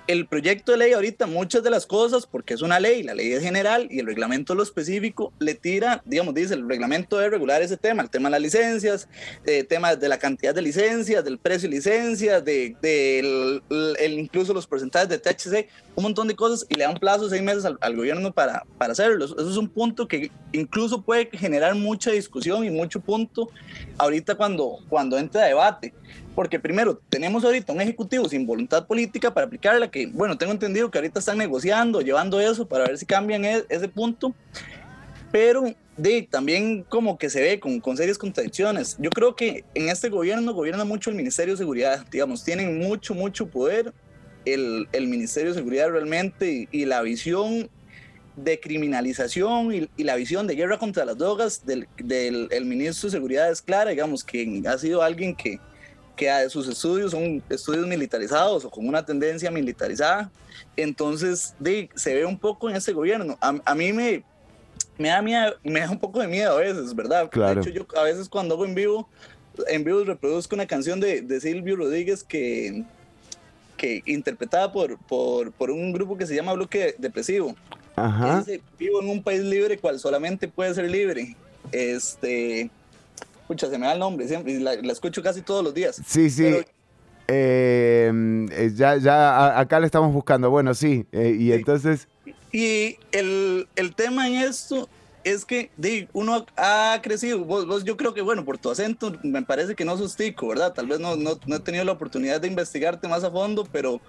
El proyecto de ley ahorita muchas de las cosas, porque es una ley, la ley es general y el reglamento lo específico, le tira, digamos, dice, el reglamento debe regular ese tema, el tema de las licencias, el tema de la cantidad de licencias, del precio de licencias, de, el, incluso los porcentajes de THC, un montón de cosas y le da un plazo de seis meses al, al gobierno para, para hacerlo. Eso es un punto que incluso puede generar mucha discusión y mucho punto ahorita cuando, cuando entre a debate porque primero tenemos ahorita un ejecutivo sin voluntad política para aplicarla, que bueno, tengo entendido que ahorita están negociando, llevando eso para ver si cambian e, ese punto, pero de, también como que se ve con, con serias contradicciones. Yo creo que en este gobierno gobierna mucho el Ministerio de Seguridad, digamos, tienen mucho, mucho poder el, el Ministerio de Seguridad realmente y, la visión de criminalización y, y, la visión de guerra contra las drogas del, del el ministro de Seguridad es clara, digamos, que ha sido alguien que, que sus estudios son estudios militarizados o con una tendencia militarizada. Entonces, de, se ve un poco en ese gobierno. A, mí me, me, da miedo, me da un poco de miedo a veces, ¿verdad? Claro. De hecho, yo a veces cuando hago en vivo, en vivo reproduzco una canción de, de Silvio Rodríguez que, que interpretada por, por, por, un grupo que se llama Bloque Depresivo. Ajá. Dice, vivo en un país libre cual solamente puede ser libre. Este, Escucha, se me da el nombre, siempre, la, la escucho casi todos los días. Sí, sí. Em, eh, ya, ya acá le estamos buscando, bueno, sí, eh, y entonces... Y el, el, tema en esto es que de, uno ha crecido, vos, vos, yo creo que, bueno, por tu acento me parece que no sos tico, ¿verdad? Tal vez no, no, no he tenido la oportunidad de investigarte más a fondo, pero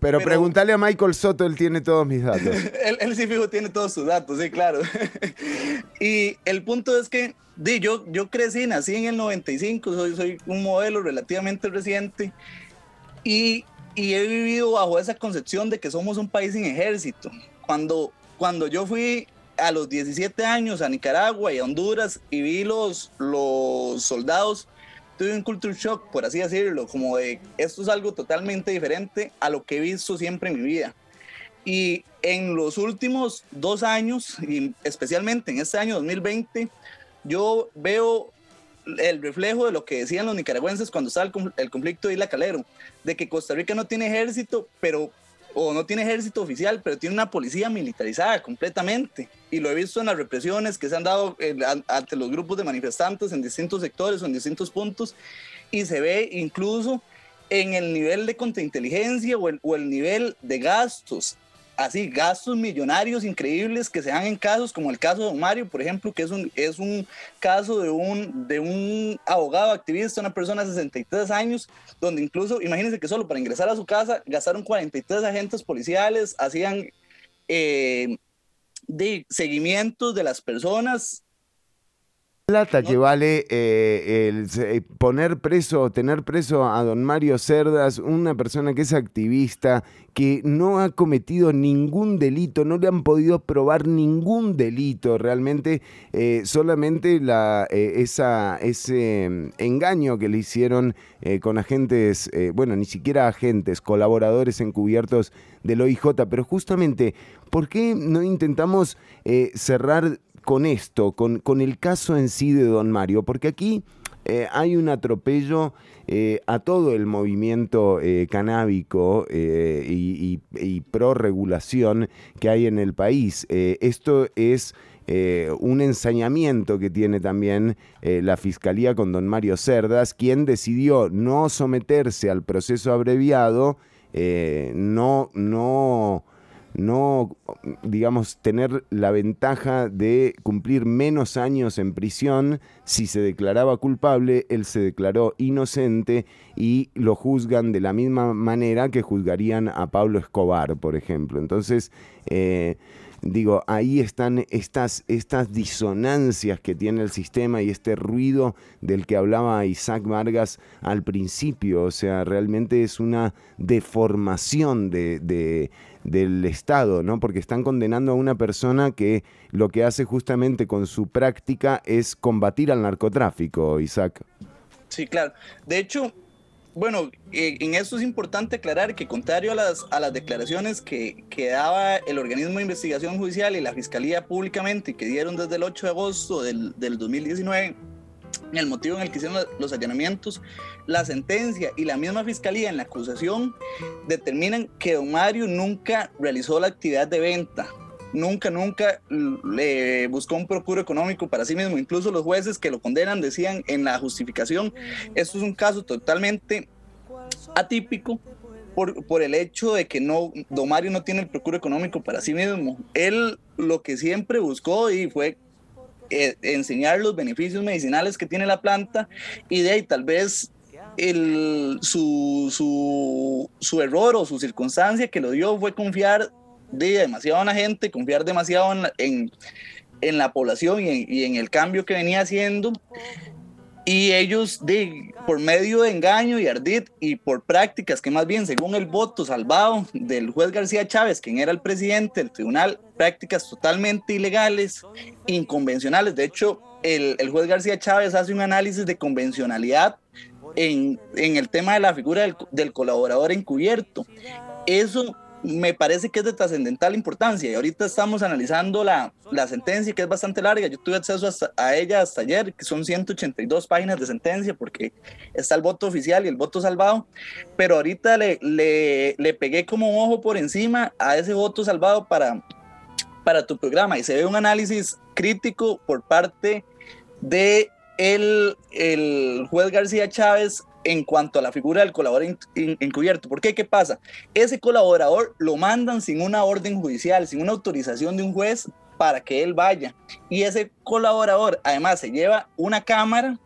pero, pregúntale a Michael Soto, él tiene todos mis datos. él, sí fijo tiene todos sus datos, sí, claro. y el punto es que di, yo, yo crecí, nací en el 95, soy, soy un modelo relativamente reciente y, y, he vivido bajo esa concepción de que somos un país sin ejército. Cuando, cuando yo fui a los 17 años a Nicaragua y a Honduras y vi los, los soldados tuve un culture shock, por así decirlo, como de esto es algo totalmente diferente a lo que he visto siempre en mi vida. Y en los últimos dos años, y especialmente en este año 2020, yo veo el reflejo de lo que decían los nicaragüenses cuando estaba el, conflicto de Isla Calero, de que Costa Rica no tiene ejército, pero o no tiene ejército oficial, pero tiene una policía militarizada completamente. Y lo he visto en las represiones que se han dado eh, ante los grupos de manifestantes en distintos sectores o en distintos puntos. Y se ve incluso en el nivel de contrainteligencia o el, o el nivel de gastos así gastos millonarios increíbles que se dan en casos como el caso de Mario, por ejemplo, que es un, es un caso de un, de un abogado activista, una persona de 63 años, donde incluso, imagínense que solo para ingresar a su casa gastaron 43 agentes policiales, hacían eh, de seguimientos de las personas plata que vale eh, el, eh, poner preso, tener preso a don Mario Cerdas, una persona que es activista, que no ha cometido ningún delito, no le han podido probar ningún delito realmente, eh, solamente la, esa, ese mm, engaño que le hicieron con agentes, bueno, ni siquiera agentes, colaboradores encubiertos del OIJ, pero justamente, ¿por qué no intentamos cerrar con esto, con, con, el caso en sí de Don Mario, porque aquí eh, hay un atropello eh, a todo el movimiento eh, canábico y, pro regulación que hay en el país. esto es un ensañamiento que tiene también la Fiscalía con don Mario Cerdas, quien decidió no someterse al proceso abreviado, no, no no, digamos, tener la ventaja de cumplir menos años en prisión. Si se declaraba culpable, él se declaró inocente y lo juzgan de la misma manera que juzgarían a Pablo Escobar, por ejemplo. Entonces, eh, digo, ahí están estas, estas disonancias que tiene el sistema y este ruido del que hablaba Isaac Vargas al principio. O sea, realmente es una deformación de del Estado, ¿no? Porque están condenando a una persona que lo que hace justamente con su práctica es combatir al narcotráfico, Isaac. Sí, claro. De hecho, bueno, eh, en eso es importante aclarar que contrario a las, a las declaraciones que, que, daba el organismo de investigación judicial y la Fiscalía públicamente que dieron desde el 8 de agosto del, del 2019, el motivo en el que hicieron los allanamientos, la sentencia y la misma fiscalía en la acusación determinan que don Mario nunca realizó la actividad de venta, nunca, nunca le buscó un procuro económico para sí mismo. Incluso los jueces que lo condenan decían en la justificación, esto es un caso totalmente atípico por, por, el hecho de que no, Don Mario no tiene el procuro económico para sí mismo. Él lo que siempre buscó y fue eh, enseñar los beneficios medicinales que tiene la planta y de ahí tal vez el, su, su, su, error o su circunstancia que lo dio fue confiar de demasiado en la gente, confiar demasiado en, en, en la población y en, y en, el cambio que venía haciendo y ellos, de, por medio de engaño y ardid y por prácticas que más bien, según el voto salvado del juez García Chávez, quien era el presidente del tribunal, prácticas totalmente ilegales, inconvencionales. De hecho, el, el juez García Chávez hace un análisis de convencionalidad en, en el tema de la figura del, del colaborador encubierto. Eso me parece que es de trascendental importancia. Y ahorita estamos analizando la, la, sentencia que es bastante larga, yo tuve acceso a ella hasta ayer, que son 182 páginas de sentencia porque está el voto oficial y el voto salvado, pero ahorita le, le, le pegué como un ojo por encima a ese voto salvado para, para tu programa. Y se ve un análisis crítico por parte de el, el juez García Chávez en cuanto a la figura del colaborador encubierto. ¿Por qué? ¿Qué pasa? Ese colaborador lo mandan sin una orden judicial, sin una autorización de un juez para que él vaya. Y ese colaborador además se lleva una cámara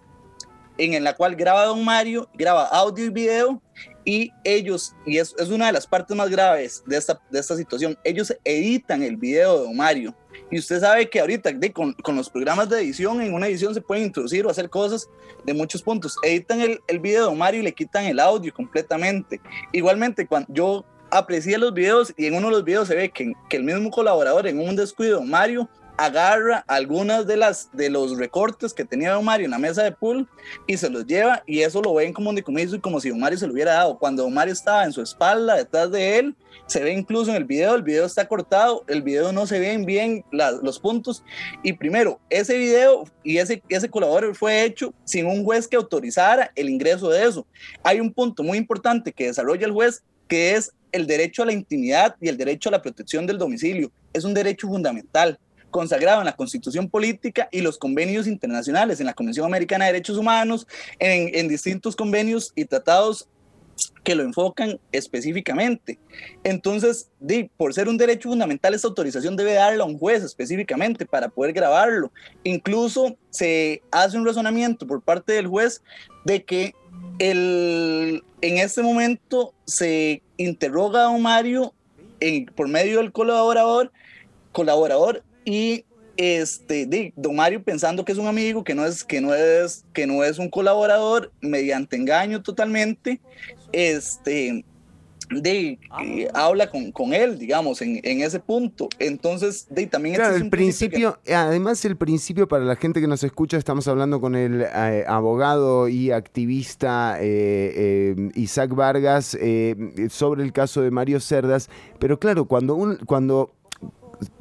en la cual graba Don Mario, graba audio y video y ellos, y es, es una de las partes más graves de esta, de esta situación, ellos editan el video de Don Mario y usted sabe que ahorita con, con, los programas de edición, en una edición se pueden introducir o hacer cosas de muchos puntos. Editan el, el video de Mario y le quitan el audio completamente. Igualmente, cuando yo aprecié los videos y en uno de los videos se ve que, que el mismo colaborador en un descuido, Mario, agarra algunas de las de los recortes que tenía Don Mario en la mesa de pool y se los lleva y eso lo ven como un decomiso y como si Don Mario se lo hubiera dado. Cuando Don Mario estaba en su espalda, detrás de él, se ve incluso en el video, el video está cortado, el video no se ven bien los puntos y primero, ese video y ese, ese colaborador fue hecho sin un juez que autorizara el ingreso de eso. Hay un punto muy importante que desarrolla el juez que es el derecho a la intimidad y el derecho a la protección del domicilio. Es un derecho fundamental consagrado en la Constitución Política y los convenios internacionales, en la Convención Americana de Derechos Humanos, en, en distintos convenios y tratados que lo enfocan específicamente. Entonces, por ser un derecho fundamental, esta autorización debe darla a un juez específicamente para poder grabarlo. Incluso se hace un razonamiento por parte del juez de que el, en este momento se interroga a Mario por medio del colaborador, colaborador y este, de, don Mario pensando que es un amigo, que no es, que no es, que no es un colaborador, mediante engaño totalmente, este, de, eh, habla con, con, él, digamos, en, en, ese punto. Entonces, de, también claro, el principio, además el principio para la gente que nos escucha, estamos hablando con el eh, abogado y activista eh, Isaac Vargas sobre el caso de Mario Cerdas, pero claro, cuando, un, cuando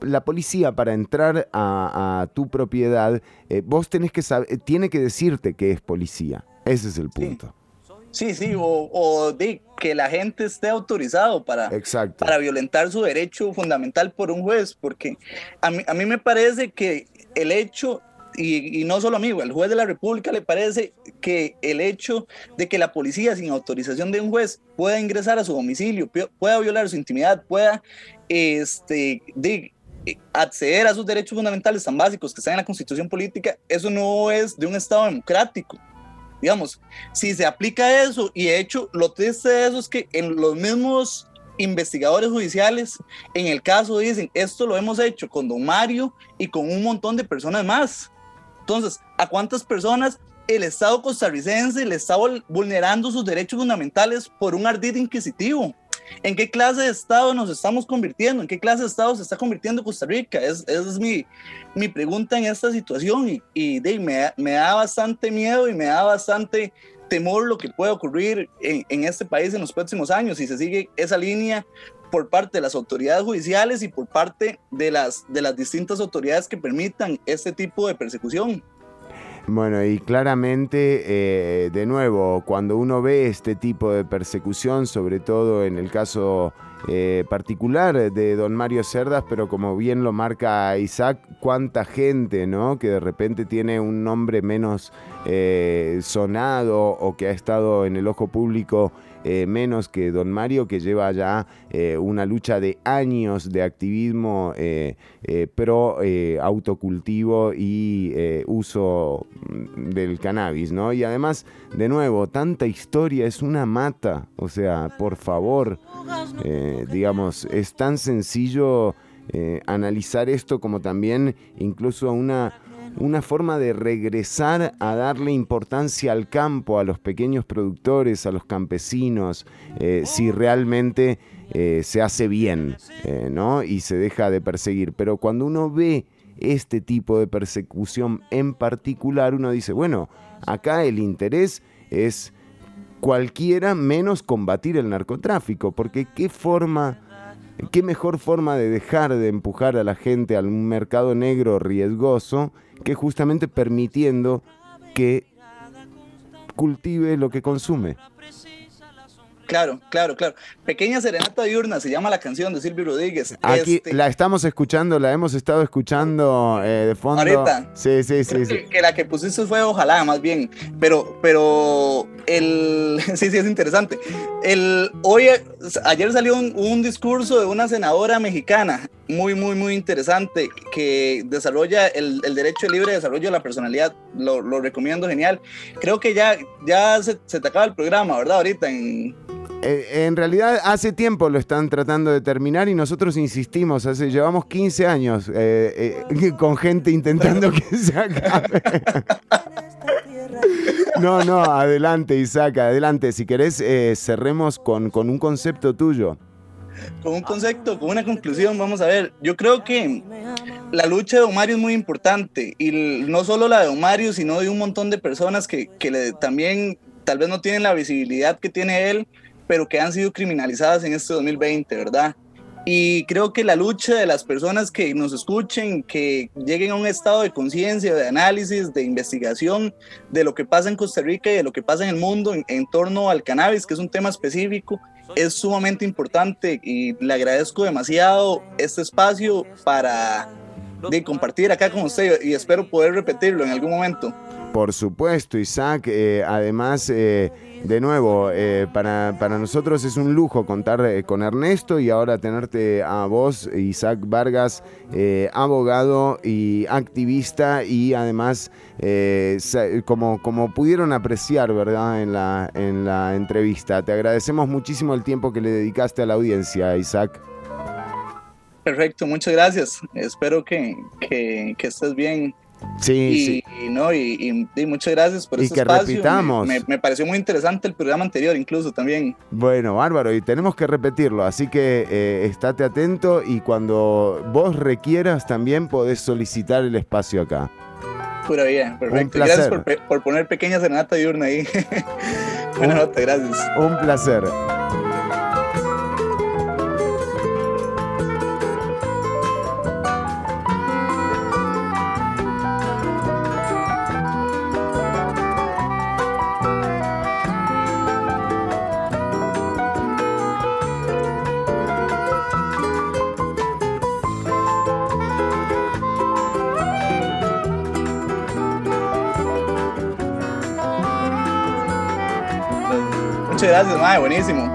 la policía para entrar a, tu propiedad, vos tenés que saber, tiene que decirte que es policía. Ese es el punto. Sí, sí, o, de que la gente esté autorizado para, para violentar su derecho fundamental por un juez, porque a mí, a mí me parece que el hecho, y, no solo a mí, al juez de la República le parece que el hecho de que la policía sin autorización de un juez pueda ingresar a su domicilio, pueda violar su intimidad, pueda este, de, acceder a sus derechos fundamentales tan básicos que están en la constitución política, eso no es de un Estado democrático digamos, si se aplica eso, y de hecho lo triste de eso es que en los mismos investigadores judiciales, en el caso dicen, esto lo hemos hecho con don Mario y con un montón de personas más. Entonces, ¿a cuántas personas el Estado costarricense le está vulnerando sus derechos fundamentales por un ardid inquisitivo? ¿En qué clase de Estado nos estamos convirtiendo? ¿En qué clase de Estado se está convirtiendo Costa Rica? Es, esa es mi, mi pregunta en esta situación y, y de, me, me, da bastante miedo y me da bastante temor lo que puede ocurrir en, en este país en los próximos años si se sigue esa línea por parte de las autoridades judiciales y por parte de las, de las distintas autoridades que permitan este tipo de persecución. Bueno, y claramente, eh, de nuevo, cuando uno ve este tipo de persecución, sobre todo en el caso eh, particular de don Mario Cerdas, pero como bien lo marca Isaac, cuánta gente, ¿no? Que de repente tiene un nombre menos eh, sonado o que ha estado en el ojo público eh, menos que don Mario, que lleva ya eh, una lucha de años de activismo eh, pro autocultivo y uso mm, del cannabis, ¿no? Y además, de nuevo, tanta historia es una mata, o sea, por favor, digamos, es tan sencillo analizar esto como también incluso una una forma de regresar a darle importancia al campo, a los pequeños productores, a los campesinos, eh, si realmente eh, se hace bien eh, ¿no? y se deja de perseguir. Pero cuando uno ve este tipo de persecución en particular, uno dice, bueno, acá el interés es cualquiera menos combatir el narcotráfico, porque qué forma ¿Qué mejor forma de dejar de empujar a la gente a un mercado negro riesgoso que justamente permitiendo que cultive lo que consume? Claro, claro, claro. Pequeña Serenata Diurna se llama la canción de Silvio Rodríguez. Aquí este la estamos escuchando, la hemos estado escuchando eh, de fondo. Ahorita. Sí, sí, sí, sí. Que, la que pusiste fue Ojalá, más bien. Pero, pero el. Sí, sí, es interesante. El, hoy, ayer salió un, discurso de una senadora mexicana muy, muy, muy interesante que desarrolla el, el derecho libre de desarrollo de la personalidad. Lo, lo recomiendo, genial. Creo que ya, ya se, se te acaba el programa, ¿verdad? Ahorita en eh, en realidad hace tiempo lo están tratando de terminar y nosotros insistimos, hace, llevamos 15 años eh, eh, con gente intentando que se acabe. no, no, adelante Isaac, adelante. Si querés, cerremos con, con un concepto tuyo. Con un concepto, con una conclusión, vamos a ver. Yo creo que la lucha de Don Mario es muy importante y no solo la de Don Mario, sino de un montón de personas que, que también tal vez no tienen la visibilidad que tiene él pero que han sido criminalizadas en este 2020, ¿verdad? Y creo que la lucha de las personas que nos escuchen, que lleguen a un estado de conciencia, de análisis, de investigación de lo que pasa en Costa Rica y de lo que pasa en el mundo en, torno al cannabis, que es un tema específico, es sumamente importante y le agradezco demasiado este espacio para de compartir acá con usted y espero poder repetirlo en algún momento. Por supuesto, Isaac. Eh, además, eh, de nuevo, eh, para, nosotros es un lujo contar con Ernesto y ahora tenerte a vos, Isaac Vargas, abogado y activista y además, como, como pudieron apreciar, ¿verdad? En la, en la entrevista. Te agradecemos muchísimo el tiempo que le dedicaste a la audiencia, Isaac. Perfecto, muchas gracias. Espero que, que estés bien Sí, y, No, y, muchas gracias por y este que repitamos. Me, pareció muy interesante el programa anterior, incluso también. Bueno, bárbaro, y tenemos que repetirlo, así que eh, estate atento y cuando vos requieras también podés solicitar el espacio acá. Pura vida, perfecto. Gracias por, poner pequeña serenata diurna ahí. Buenas noches, gracias. Un placer. Gracias, madre, buenísimo.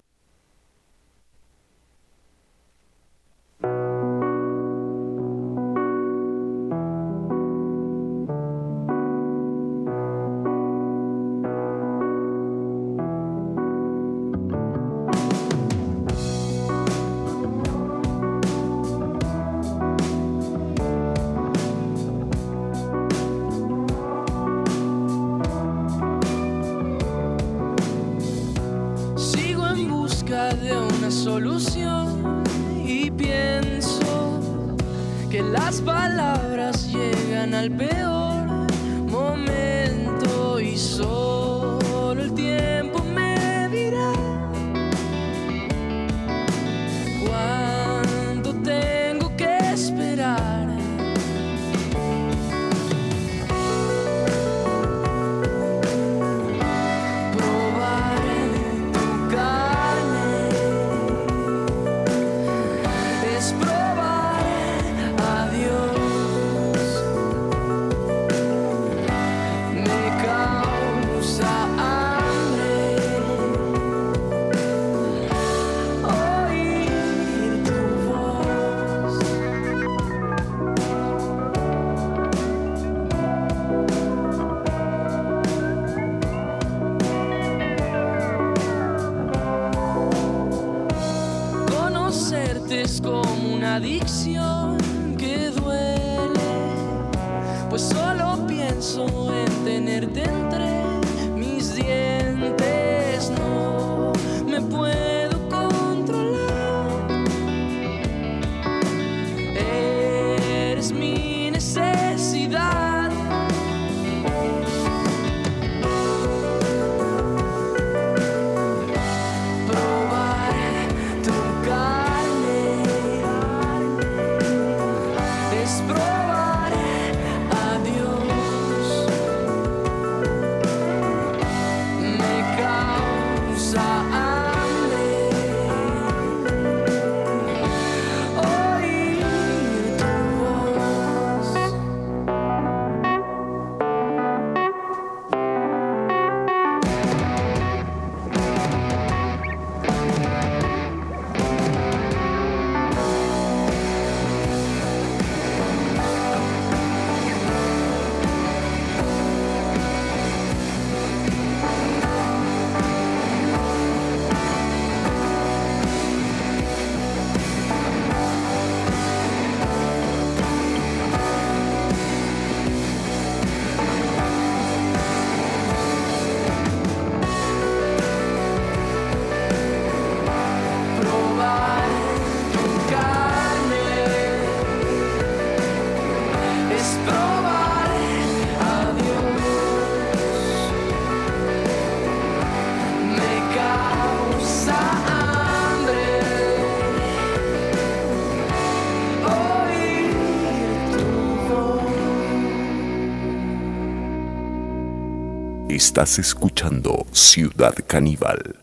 Estás escuchando Ciudad Caníbal.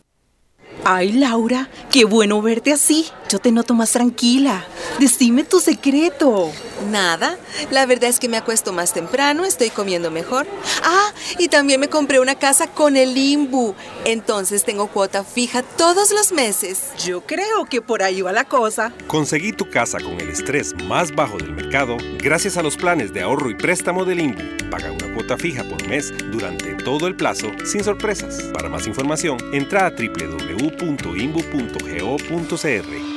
Ay, Laura, qué bueno verte así. Yo te noto más tranquila. Decime tu secreto. Nada, la verdad es que me acuesto más temprano, estoy comiendo mejor. Ah, y también me compré una casa con el Imbu. Entonces tengo cuota fija todos los meses. Yo creo que por ahí va la cosa. Conseguí tu casa con el estrés más bajo del mercado gracias a los planes de ahorro y préstamo del Imbu. Paga una cuota fija por mes durante todo el plazo sin sorpresas. Para más información, entra a www.imbu.go.cr.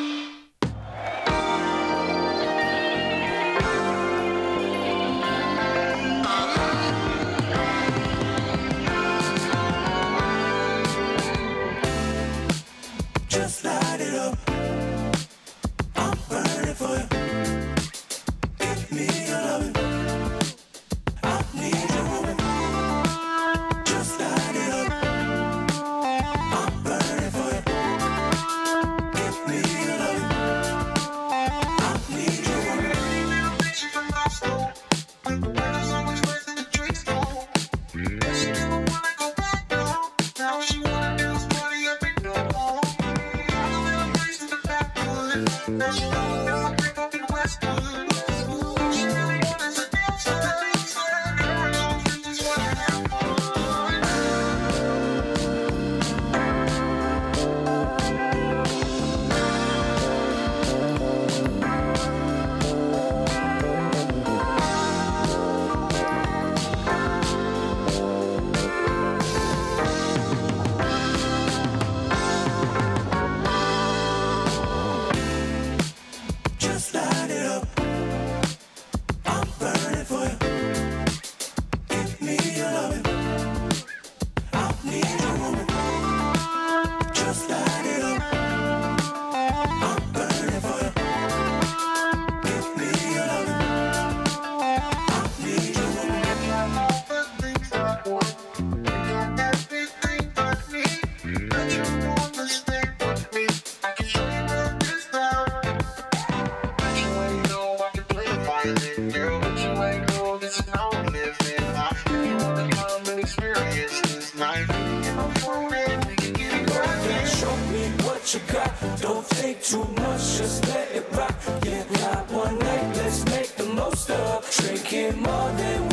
you got. Don't think too much, just let it rock. Yeah, got one night, let's make the most of. Drinking more than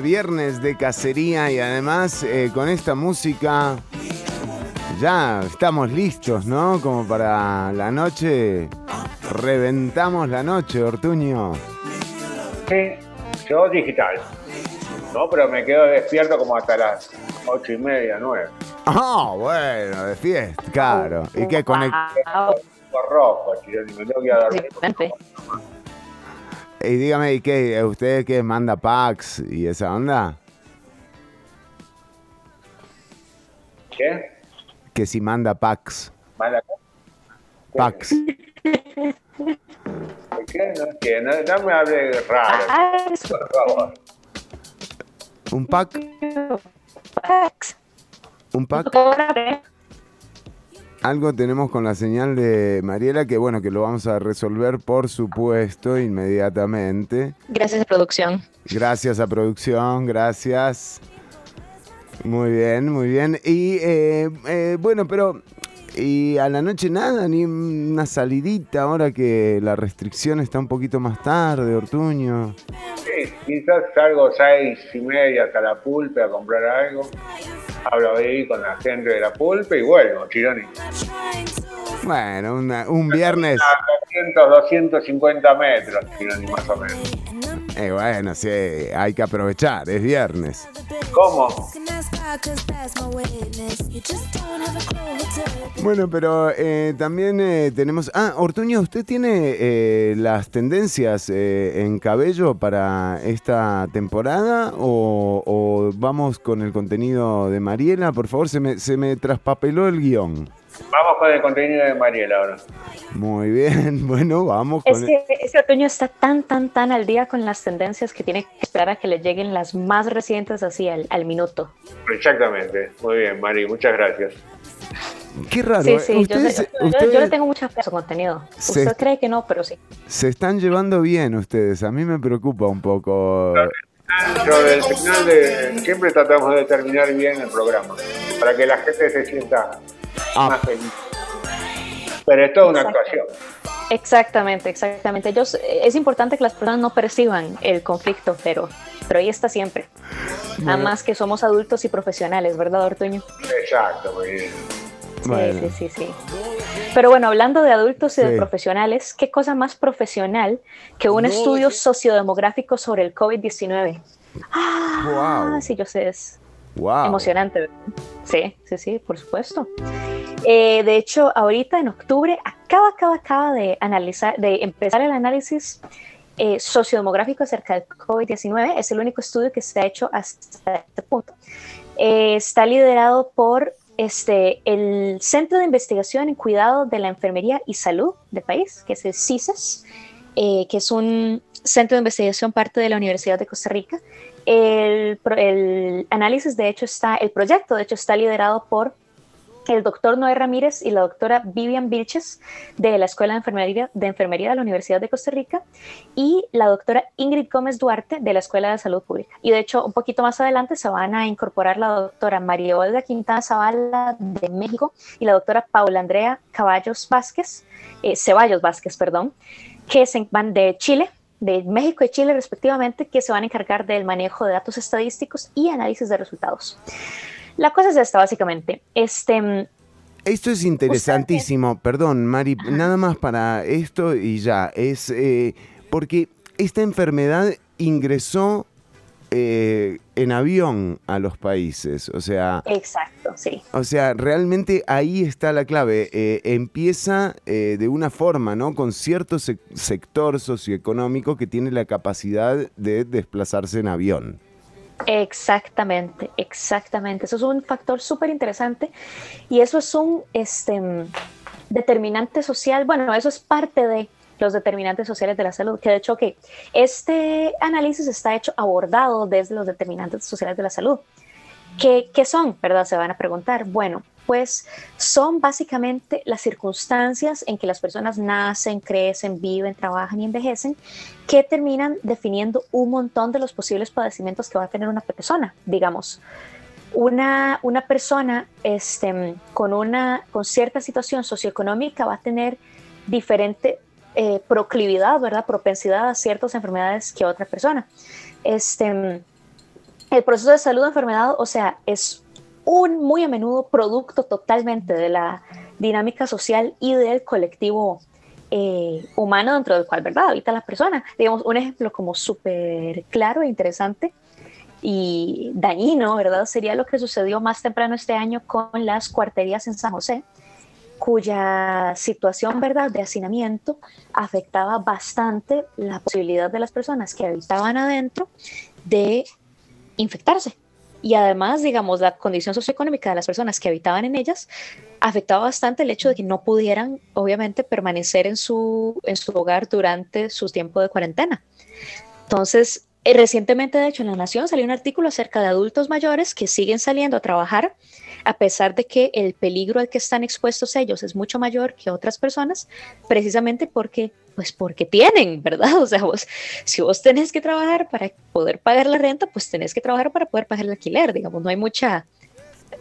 viernes de cacería y además eh, con esta música ya estamos listos, ¿no? Como para la noche, reventamos la noche, Ortuño. Sí, yo digital. No, pero me quedo despierto como hasta las ocho y media, nueve. Ah, bueno, de fiesta, claro. ¿Y qué conect Por rojo, me tengo que ir a dormir. Y dígame, ¿y qué? ¿Usted qué manda packs y esa onda? ¿Qué? Que si manda packs. ¿Mala Packs. ¿Qué? No entiendo. No me hable raro. Por favor. ¿Un pack? ¿Un pack? Algo tenemos con la señal de Mariela que bueno, que lo vamos a resolver por supuesto inmediatamente. Gracias a producción. Gracias a producción, gracias. Muy bien, muy bien. Y eh, eh, bueno, pero y a la noche nada, ni una salidita ahora que la restricción está un poquito más tarde, Ortuño. Sí, quizás salgo seis y media hasta la pulpe a comprar algo. Hablo ahí con la gente de la pulpe y vuelvo, Chironi. Bueno, una- un viernes. A 200, 250 metros, Chironi, más o menos. Eh, bueno, sí, hay que aprovechar, es viernes. ¿Cómo? Bueno, pero eh, también eh, tenemos... Ah, Ortuño, ¿usted tiene eh, las tendencias eh, en cabello para esta temporada o, o vamos con el contenido de Mariela? Por favor, se me, se me traspapeló el guion. Vamos con el contenido de Mariela ahora. Muy bien, bueno, vamos con... Es que ese otoño está tan, tan, tan al día con las tendencias que tiene que esperar a que le lleguen las más recientes así al, al minuto. Exactamente. Muy bien, Mari, muchas gracias. Qué raro, sí, ¿eh? sí, yo, ustedes, yo- ustedes yo le tengo mucha fe a su contenido. Se- Usted cree que no, pero sí. se están llevando bien ustedes. A mí me preocupa un poco. Dentro del final de... Siempre tratamos de terminar bien el programa, para que la gente se sienta Ah. más feliz. Pero es toda una actuación. Exactamente, exactamente. Ellos, es importante que las personas no perciban el conflicto, pero, pero ahí está siempre. Nada Bueno. más que somos adultos y profesionales, ¿verdad, Ortuño? Exacto, muy bien. Sí, Bueno. sí, sí, sí. Pero bueno, hablando de adultos y de profesionales, ¿qué cosa más profesional que un estudio sociodemográfico sobre el COVID-19? Ah, Wow. sí, yo sé, es Wow. emocionante. ¿verdad? Sí, sí, sí, por supuesto. Eh, de hecho, ahorita en octubre acaba, acaba, acaba de analizar, de empezar el análisis eh, sociodemográfico acerca del COVID-19. Es el único estudio que se ha hecho hasta este punto. Eh, está liderado por este, el Centro de Investigación en Cuidado de la Enfermería y Salud del país, que es el CISES, eh, que es un centro de investigación parte de la Universidad de Costa Rica. El análisis, de hecho, está, el proyecto, de hecho, está liderado por el doctor Noé Ramírez y la doctora Vivian Vilches de la Escuela de Enfermería, de la Universidad de Costa Rica y la doctora Ingrid Gómez Duarte de la Escuela de Salud Pública. Y de hecho, un poquito más adelante se van a incorporar la doctora María Olga Quintana Zavala de México y la doctora Paula Andrea Caballos Vázquez, eh, Ceballos Vázquez, perdón, que se van de Chile, de México y Chile respectivamente, que se van a encargar del manejo de datos estadísticos y análisis de resultados. La cosa es esta, básicamente. Este, mm, Esto es interesantísimo, perdón, Mari, nada más para esto y ya, es eh, porque esta enfermedad ingresó eh, en avión a los países. O sea. Exacto, sí. O sea, realmente ahí está la clave. Eh, empieza eh, de una forma, ¿no? Con cierto sector socioeconómico que tiene la capacidad de desplazarse en avión. Exactamente, exactamente. Eso es un factor súper interesante y eso es un este, determinante social. Bueno, eso es parte de los determinantes sociales de la salud, que de hecho que este análisis está hecho abordado desde los determinantes sociales de la salud. ¿Qué, ¿Qué, son? ¿Verdad? Se van a preguntar. Bueno, pues son básicamente las circunstancias en que las personas nacen, crecen, viven, trabajan y envejecen que terminan definiendo un montón de los posibles padecimientos que va a tener una persona. Digamos, una, una persona este, con, una, con cierta situación socioeconómica va a tener diferente eh, proclividad, ¿verdad? Propensidad a ciertas enfermedades que otra persona. Este, el proceso de salud enfermedad, o sea, es un muy a menudo producto totalmente de la dinámica social y del colectivo eh, humano dentro del cual, ¿verdad? Habita la persona. Digamos, un ejemplo como súper claro e interesante y dañino, ¿verdad? Sería lo que sucedió más temprano este año con las cuarterías en San José, cuya situación verdad de hacinamiento afectaba bastante la posibilidad de las personas que habitaban adentro de infectarse. Y además, digamos, la condición socioeconómica de las personas que habitaban en ellas afectaba bastante el hecho de que no pudieran, obviamente, permanecer en su, en su hogar durante su tiempo de cuarentena. Entonces, eh, recientemente, de hecho, en La Nación salió un artículo acerca de adultos mayores que siguen saliendo a trabajar a pesar de que el peligro al que están expuestos ellos es mucho mayor que otras personas, precisamente porque, pues porque tienen, ¿verdad? O sea, vos, si vos tenés que trabajar para poder pagar la renta, pues tenés que trabajar para poder pagar el alquiler, digamos, no hay mucha...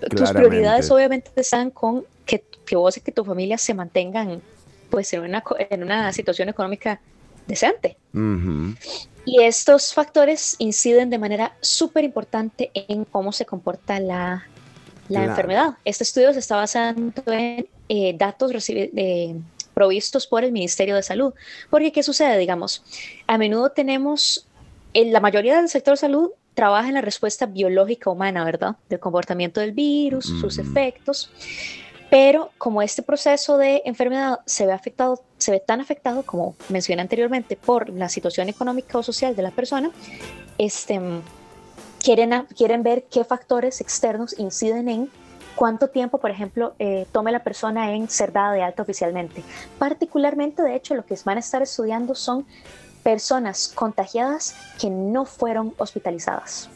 Tus prioridades obviamente están con que, que vos y que tu familia se mantengan pues en una, en una situación económica decente. Y estos factores inciden de manera súper importante en cómo se comporta la la enfermedad. Este estudio se está basando en eh, datos eh, provistos por el Ministerio de Salud. Porque, ¿qué sucede? Digamos, a menudo tenemos, en la mayoría del sector salud trabaja en la respuesta biológica humana, ¿verdad? Del comportamiento del virus, sus efectos. Pero como este proceso de enfermedad se ve afectado, se ve tan afectado como mencioné anteriormente por la situación económica o social de la persona, este, quieren, quieren ver qué factores externos inciden en cuánto tiempo, por ejemplo, eh, tome la persona en ser dada de alta oficialmente. Particularmente, de hecho, lo que van a estar estudiando son personas contagiadas que no fueron hospitalizadas.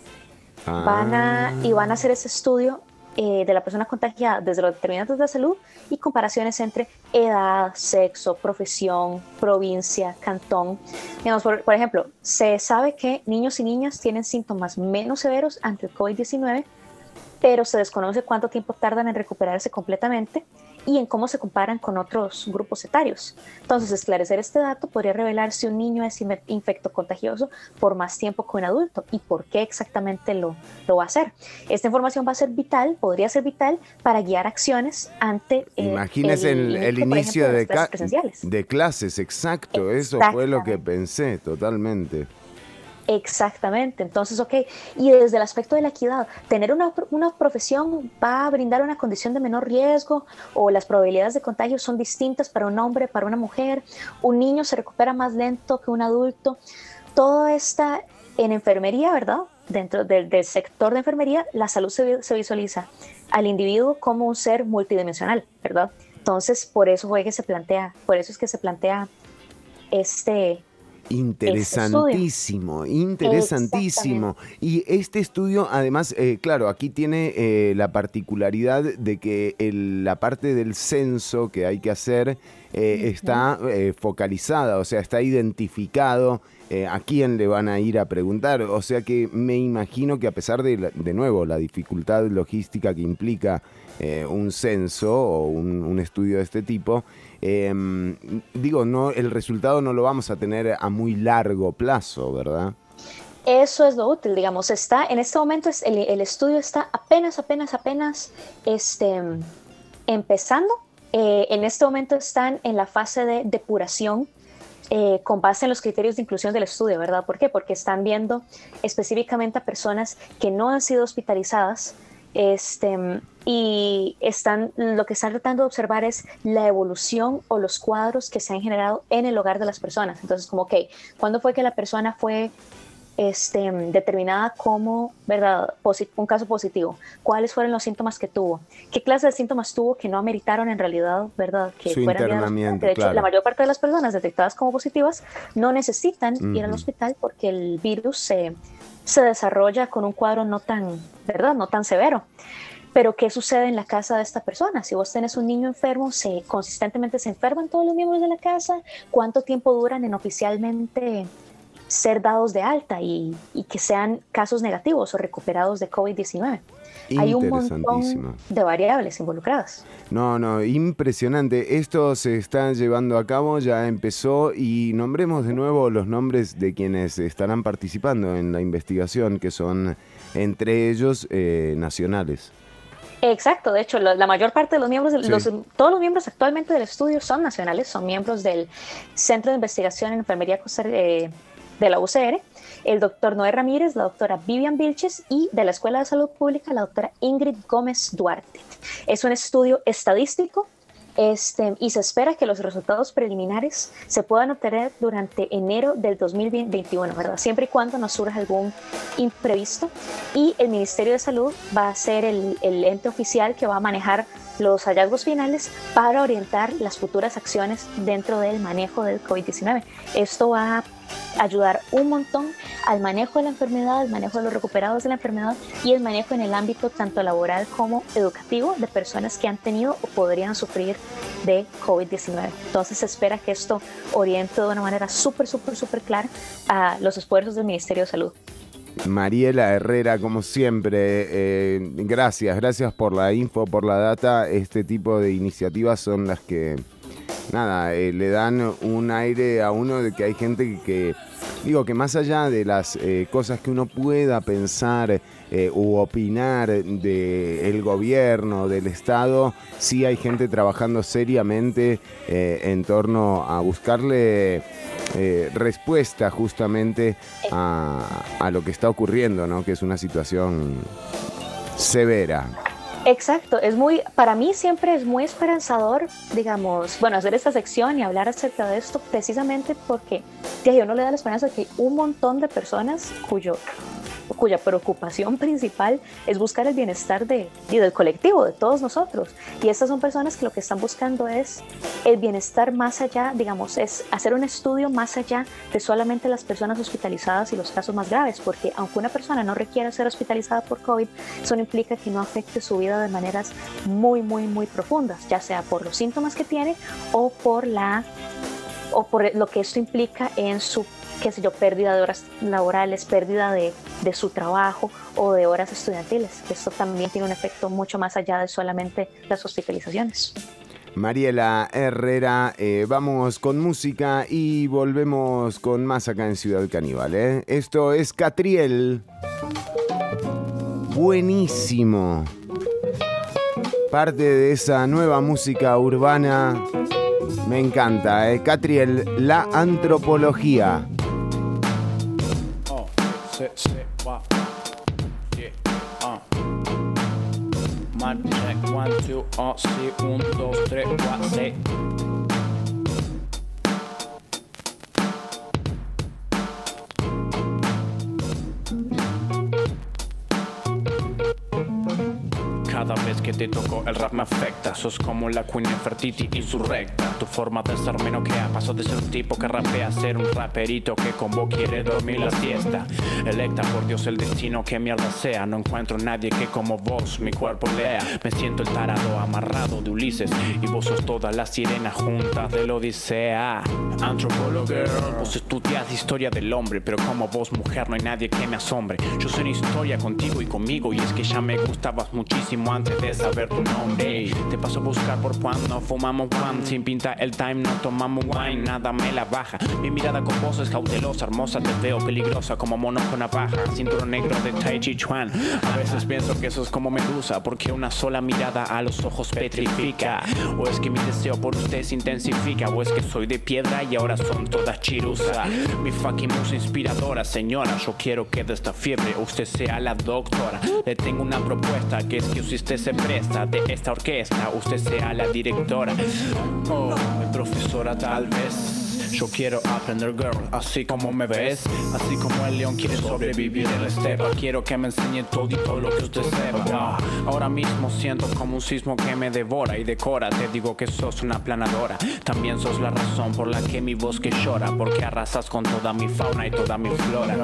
Van a, y van a hacer ese estudio eh, de la persona contagiada desde los determinantes de salud y comparaciones entre edad, sexo, profesión, provincia, cantón. Por, por ejemplo, se sabe que niños y niñas tienen síntomas menos severos ante el COVID-19, pero se desconoce cuánto tiempo tardan en recuperarse completamente y en cómo se comparan con otros grupos etarios. Entonces, esclarecer este dato podría revelar si un niño es infecto contagioso por más tiempo que un adulto y por qué exactamente lo, lo va a hacer. Esta información va a ser vital, podría ser vital para guiar acciones ante eh, Imagínese el, el, inicio de, clases de, clases, exacto, eso fue lo que pensé totalmente. Exactamente, entonces, ok, y desde el aspecto de la equidad, tener una, una, profesión va a brindar una condición de menor riesgo o las probabilidades de contagio son distintas para un hombre, para una mujer, un niño se recupera más lento que un adulto, todo está en enfermería, ¿verdad? Dentro del, del sector de enfermería, la salud se, se visualiza al individuo como un ser multidimensional, ¿verdad? Entonces, por eso fue que se plantea, por eso es que se plantea este, Interesantísimo, interesantísimo. Y este estudio, además, eh, claro, aquí tiene eh, la particularidad de que la parte del censo que hay que hacer eh, está focalizada, o sea, está identificado a quién le van a ir a preguntar. O sea que me imagino que a pesar de, de nuevo, la dificultad logística que implica un censo o un estudio de este tipo, Em, digo, no, el resultado no lo vamos a tener a muy largo plazo, ¿verdad? Eso es lo útil, digamos, está, en este momento el, el estudio está apenas, apenas, apenas este, empezando. Eh, en este momento están en la fase de depuración eh, con base en los criterios de inclusión del estudio, ¿verdad? ¿Por qué? Porque están viendo específicamente a personas que no han sido hospitalizadas este, y están, lo que están tratando de observar es la evolución o los cuadros que se han generado en el hogar de las personas. Entonces, como, ok, ¿cuándo fue que la persona fue este, determinada como ¿verdad? un caso positivo. ¿Cuáles fueron los síntomas que tuvo? ¿Qué clase de síntomas tuvo que no ameritaron en realidad ¿verdad? que Su internamiento, De hecho, la mayor parte de las personas detectadas como positivas no necesitan ir al hospital porque el virus se, se desarrolla con un cuadro no tan, ¿verdad? No tan severo. Pero ¿qué sucede en la casa de esta persona? Si vos tenés un niño enfermo, ¿se consistentemente se enferman todos los miembros de la casa? ¿Cuánto tiempo duran en oficialmente ser dados de alta y, que sean casos negativos o recuperados de COVID-19. Hay un montón de variables involucradas. No, no, impresionante. Esto se está llevando a cabo, ya empezó y nombremos de nuevo los nombres de quienes estarán participando en la investigación, que son entre ellos eh, nacionales. Exacto, de hecho, la, mayor parte de los miembros, todos los miembros actualmente del estudio son nacionales, son miembros del Centro de Investigación en Enfermería eh, de la UCR, el doctor Noé Ramírez, la doctora Vivian Vilches y de la Escuela de Salud Pública, la doctora Ingrid Gómez Duarte. Es un estudio estadístico este, y se espera que los resultados preliminares se puedan obtener durante enero del 2021, ¿verdad? Siempre y cuando no surja algún imprevisto. Y el Ministerio de Salud va a ser el, el ente oficial que va a manejar los hallazgos finales para orientar las futuras acciones dentro del manejo del COVID-19. Esto va a ayudar un montón al manejo de la enfermedad, al manejo de los recuperados de la enfermedad y el manejo en el ámbito tanto laboral como educativo de personas que han tenido o podrían sufrir de COVID-19. Entonces se espera que esto oriente de una manera súper, súper, súper clara a los esfuerzos del Ministerio de Salud. Mariela Herrera, como siempre, eh, gracias, gracias por la info, por la data. Este tipo de iniciativas son las que nada, eh, le dan un aire a uno de que hay gente que, digo, que más allá de las eh, cosas que uno pueda pensar eh, u opinar del gobierno, del Estado, sí hay gente trabajando seriamente en torno a buscarle respuesta justamente a, a lo que está ocurriendo, ¿no? que es una situación severa. Exacto, es muy, para mí siempre es muy esperanzador, digamos, bueno, hacer esta sección y hablar acerca de esto precisamente porque yo no le da la esperanza que un montón de personas cuyo cuya preocupación principal es buscar el bienestar de, del colectivo, de todos nosotros. Y estas son personas que lo que están buscando es el bienestar más allá, digamos, es hacer un estudio más allá de solamente las personas hospitalizadas y los casos más graves, porque aunque una persona no requiera ser hospitalizada por COVID, eso no implica que no afecte su vida de maneras muy, muy, muy profundas, ya sea por los síntomas que tiene o por la o por lo que esto implica en su qué sé yo, pérdida de horas laborales, pérdida de, de su trabajo o de horas estudiantiles. Esto también tiene un efecto mucho más allá de solamente las hospitalizaciones. Mariela Herrera, eh, vamos con música y volvemos con más acá en Ciudad Caníbal. ¿eh? Esto es Catriel. Buenísimo. Parte de esa nueva música urbana. Me encanta, ¿eh? Catriel, la antropología. Sit, sit, wow. Yeah, uh. Mic check, one, two, uh, sí, un, dos, tres. Cada vez que te toco el rap me afecta. Sos como la Queen Nefertiti insurrecta. Tu forma de ser menos que ha Paso de ser un tipo que rapea a ser un raperito Que con vos quiere dormir la siesta. Electa por Dios el destino que mierda sea. No encuentro nadie que como vos mi cuerpo lea. Me siento el tarado amarrado de Ulises Y vos sos todas las sirenas juntas del Odisea. Antropólogo Vos estudias historia del hombre Pero como vos mujer no hay nadie que me asombre. Yo soy una historia contigo y conmigo Y es que ya me gustabas muchísimo llamo antes de saber tu nombre. Te paso a buscar por cuando fumamos one. Sin pinta el time, no tomamos wine, nada me la baja. Mi mirada con voz es cautelosa, hermosa, te veo peligrosa como mono con navaja. Cinturón negro de Tai Chi Chuan. A veces pienso que eso es como medusa, porque una sola mirada a los ojos petrifica. O es que mi deseo por usted se intensifica, o es que soy de piedra y ahora son todas chirusa. Mi fucking musa inspiradora, señora. Yo quiero que de esta fiebre usted sea la doctora. Le tengo una propuesta que es que usted se presta de esta orquesta, usted sea la directora. Oh, profesora tal vez. Yo quiero aprender, girl, así como me ves. Así como el león quiere sobrevivir en la estepa. Quiero que me enseñe todo y todo lo que usted sepa. Ahora mismo siento como un sismo que me devora y decora. Te digo que sos una planadora. También sos la razón por la que mi bosque llora. Porque arrasas con toda mi fauna y toda mi flora.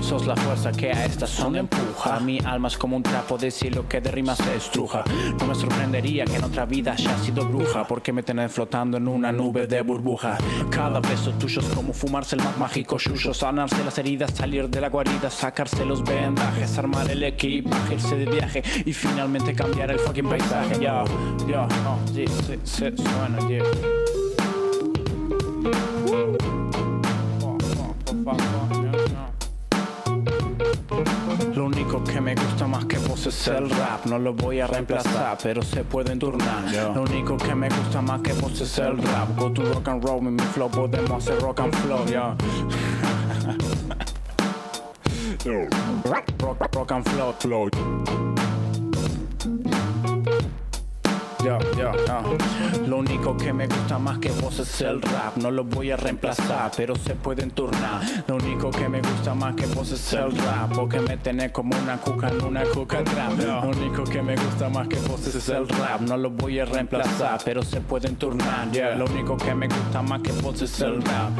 Sos la fuerza que a esta zona empuja. Mi alma es como un trapo de cielo que de rimas se estruja. No me sorprendería que en otra vida haya sido bruja. Porque me tenés flotando en una nube de burbuja. Cada besos tuyos como fumarse el más mágico yuyo, sanarse las heridas, salir de la guarida, sacarse los vendajes, armar el equipaje, irse de viaje y finalmente cambiar el fucking paisaje. Lo único que me gusta más que vos es el rap, no lo voy a reemplazar, pero se pueden turnar. Lo único que me gusta más que vos es el rap. Go to rock and roll, mi flow podemos hacer rock and flow, yeah. rock, rock, rock and flow, flow. Lo único que me gusta más que vos es el rap. No lo voy a reemplazar, pero se pueden turnar. Lo único que me gusta más que vos es el rap. Porque me tenés como una cuca en una cuca trap. Lo único que me gusta más que vos es el rap. No lo voy a reemplazar, pero se pueden turnar. Lo único que me gusta más que vos es el rap.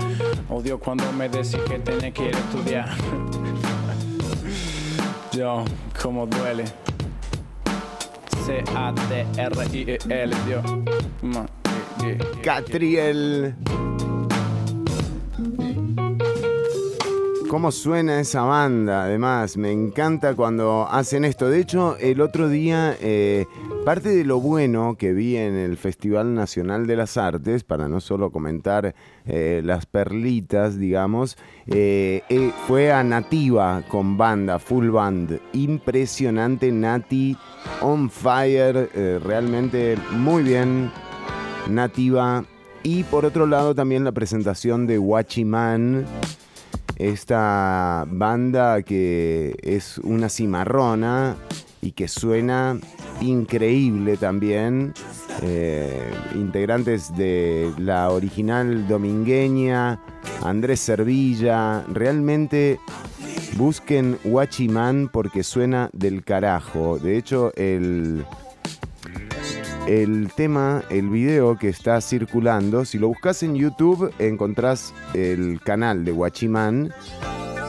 Odio cuando me decís que tenés que ir a estudiar. Yo, como duele. C-A-T-R-I-E-L, Catriel. ¿Cómo suena esa banda? Además, me encanta cuando hacen esto. De hecho, el otro día eh, Parte de lo bueno que vi en el Festival Nacional de las Artes, para no solo comentar eh, las perlitas, digamos, eh, eh, fue a Nativa con banda, full band. Impresionante, Nati, on fire, realmente muy bien, Nativa. Y por otro lado también la presentación de Wachiman esta banda que es una cimarrona y que suena increíble también. Eh, integrantes de la original domingueña, Andrés Servilla, realmente busquen Huachiman porque suena del carajo. De hecho, el, el tema, el video que está circulando, si lo buscas en YouTube encontrás el canal de Huachiman,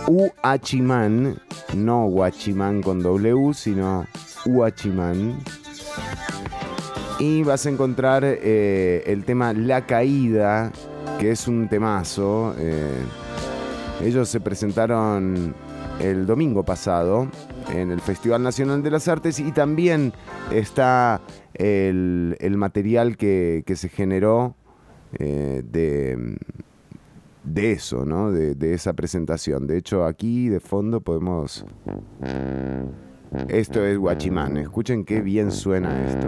Huachiman, no Huachiman con W, sino Huachiman. Y vas a encontrar eh, el tema La Caída, que es un temazo. Eh, ellos se presentaron el domingo pasado en el Festival Nacional de las Artes y también está el, material que, se generó eh, de, de eso, ¿no? De, de, esa presentación. De hecho, aquí de fondo podemos... Esto es Guachimán. Escuchen qué bien suena esto.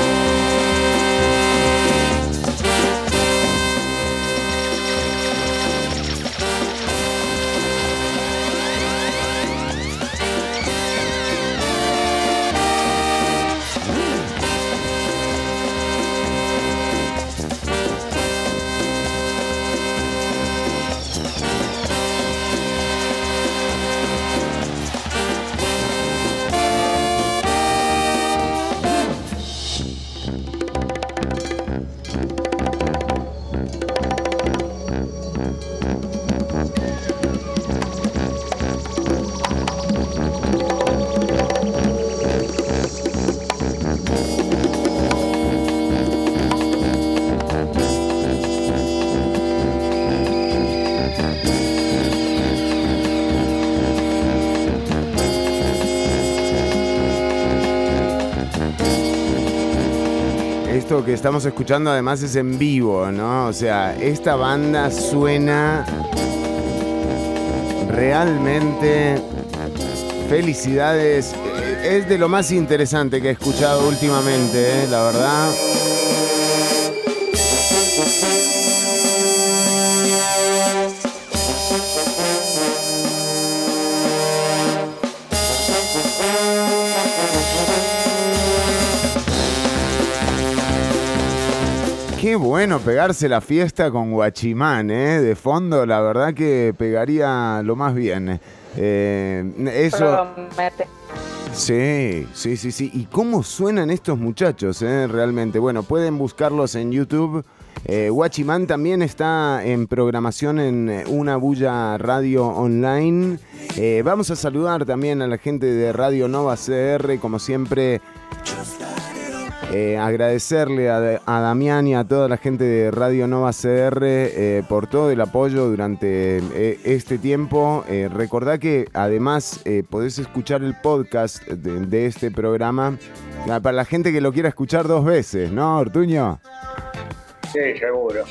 que estamos escuchando además es en vivo, ¿no? O sea, esta banda suena realmente... Felicidades. Es de lo más interesante que he escuchado últimamente, ¿eh? la verdad. Bueno pegarse la fiesta con Guachimán, ¿eh? De fondo, la verdad que pegaría lo más bien. Eh, eso... Sí, sí, sí, sí. ¿Y cómo suenan estos muchachos, eh? Realmente. Bueno, pueden buscarlos en YouTube. Eh, Guachimán también está en programación en Una Bulla Radio Online. Eh, vamos a saludar también a la gente de Radio Nova CR, como siempre. Eh, agradecerle a, Damián y a toda la gente de Radio Nova CR eh, por todo el apoyo durante eh, este tiempo. recordá que además podés escuchar el podcast de, este programa ah, para la gente que lo quiera escuchar dos veces, ¿no, Ortuño? Sí, seguro.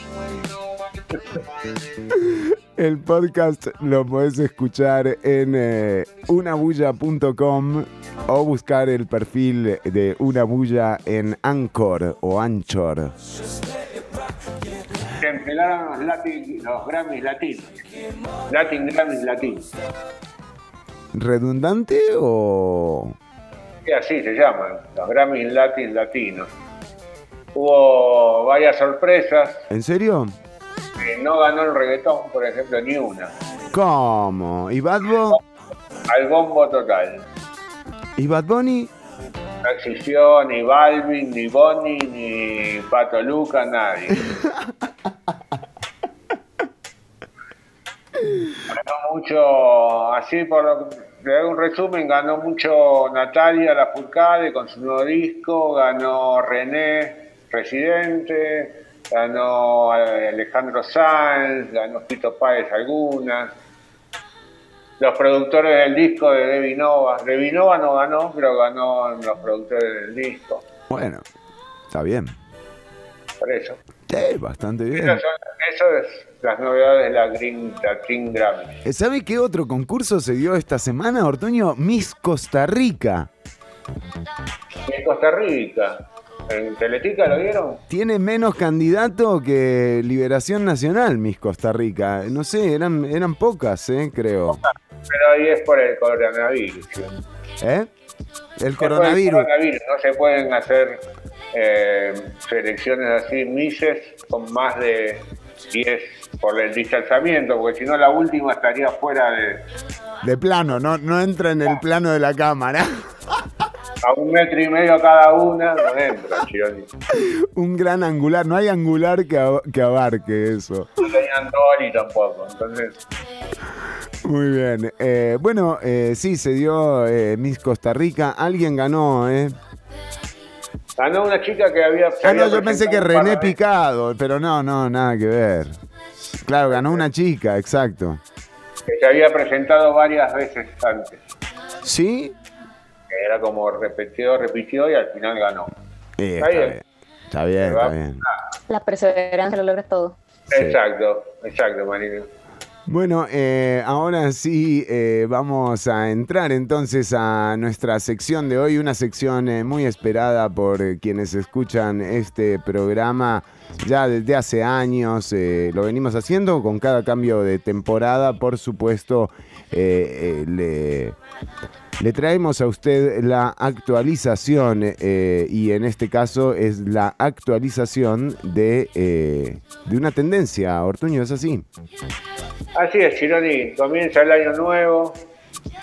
El podcast lo podés escuchar en unabulla.com o buscar el perfil de Una Bulla en Anchor o Anchor. Se empelaron los, los Grammys latinos. Latin Grammys latinos. ¿Redundante o...? Sí, así se llaman, los Grammys Latin latinos. Hubo varias sorpresas. ¿En serio? No ganó el reggaetón, por ejemplo, ni una. ¿Cómo? ¿Y Bad Bunny? Al bombo total. ¿Y Bad Bunny? No existió ni Balvin, ni Bonnie, ni Pato Luca, nadie. ganó mucho, así por lo que un resumen, ganó mucho Natalia La Furcade con su nuevo disco, ganó René, Residente, ganó Alejandro Sanz, ganó Tito Páez algunas los productores del disco de Debbie Nova. Debbie Nova no ganó, pero ganó los productores del disco. Bueno, está bien. Por eso. Sí, bastante bien. Eso, es las novedades de la Green, la Grammy. Eh, ¿Sabe qué otro concurso se dio esta semana, Ortoño? Miss Costa Rica. Miss Costa Rica. ¿En Teletica lo vieron? Tiene menos candidato que Liberación Nacional, Miss Costa Rica. No sé, eran, eran pocas, eh, creo. Pero ahí es por el coronavirus. ¿Eh? El coronavirus. No se pueden hacer eh, selecciones así, mises, con más de 10 por el distanciamiento, porque si no la última estaría fuera de... De plano, no, no entra en el plano de la cámara. A un metro y medio cada una, no entra, Chironi. Un gran angular, no hay angular que, que abarque eso. No tenían tampoco, entonces... Muy bien. Eh, bueno, eh, sí, se dio eh, Miss Costa Rica. Alguien ganó, ¿eh? Ganó una chica que había. Ah, no, yo pensé que René Picado, pero no, no, nada que ver. Claro, ganó una chica, exacto. Que se había presentado varias veces antes. ¿Sí? Era como repitió, repitió y al final ganó. está, bien. Está bien, está bien. La perseverancia lo logra todo. Exacto, exacto, Marino. Bueno, eh, ahora sí eh, vamos a entrar entonces a nuestra sección de hoy, una sección eh, muy esperada por quienes escuchan este programa ya desde hace años, lo venimos haciendo con cada cambio de temporada, por supuesto, le le traemos a usted la actualización eh, y en este caso es la actualización de, eh, de una tendencia. Ortuño, ¿es así? Así es, Chironi. Comienza el año nuevo,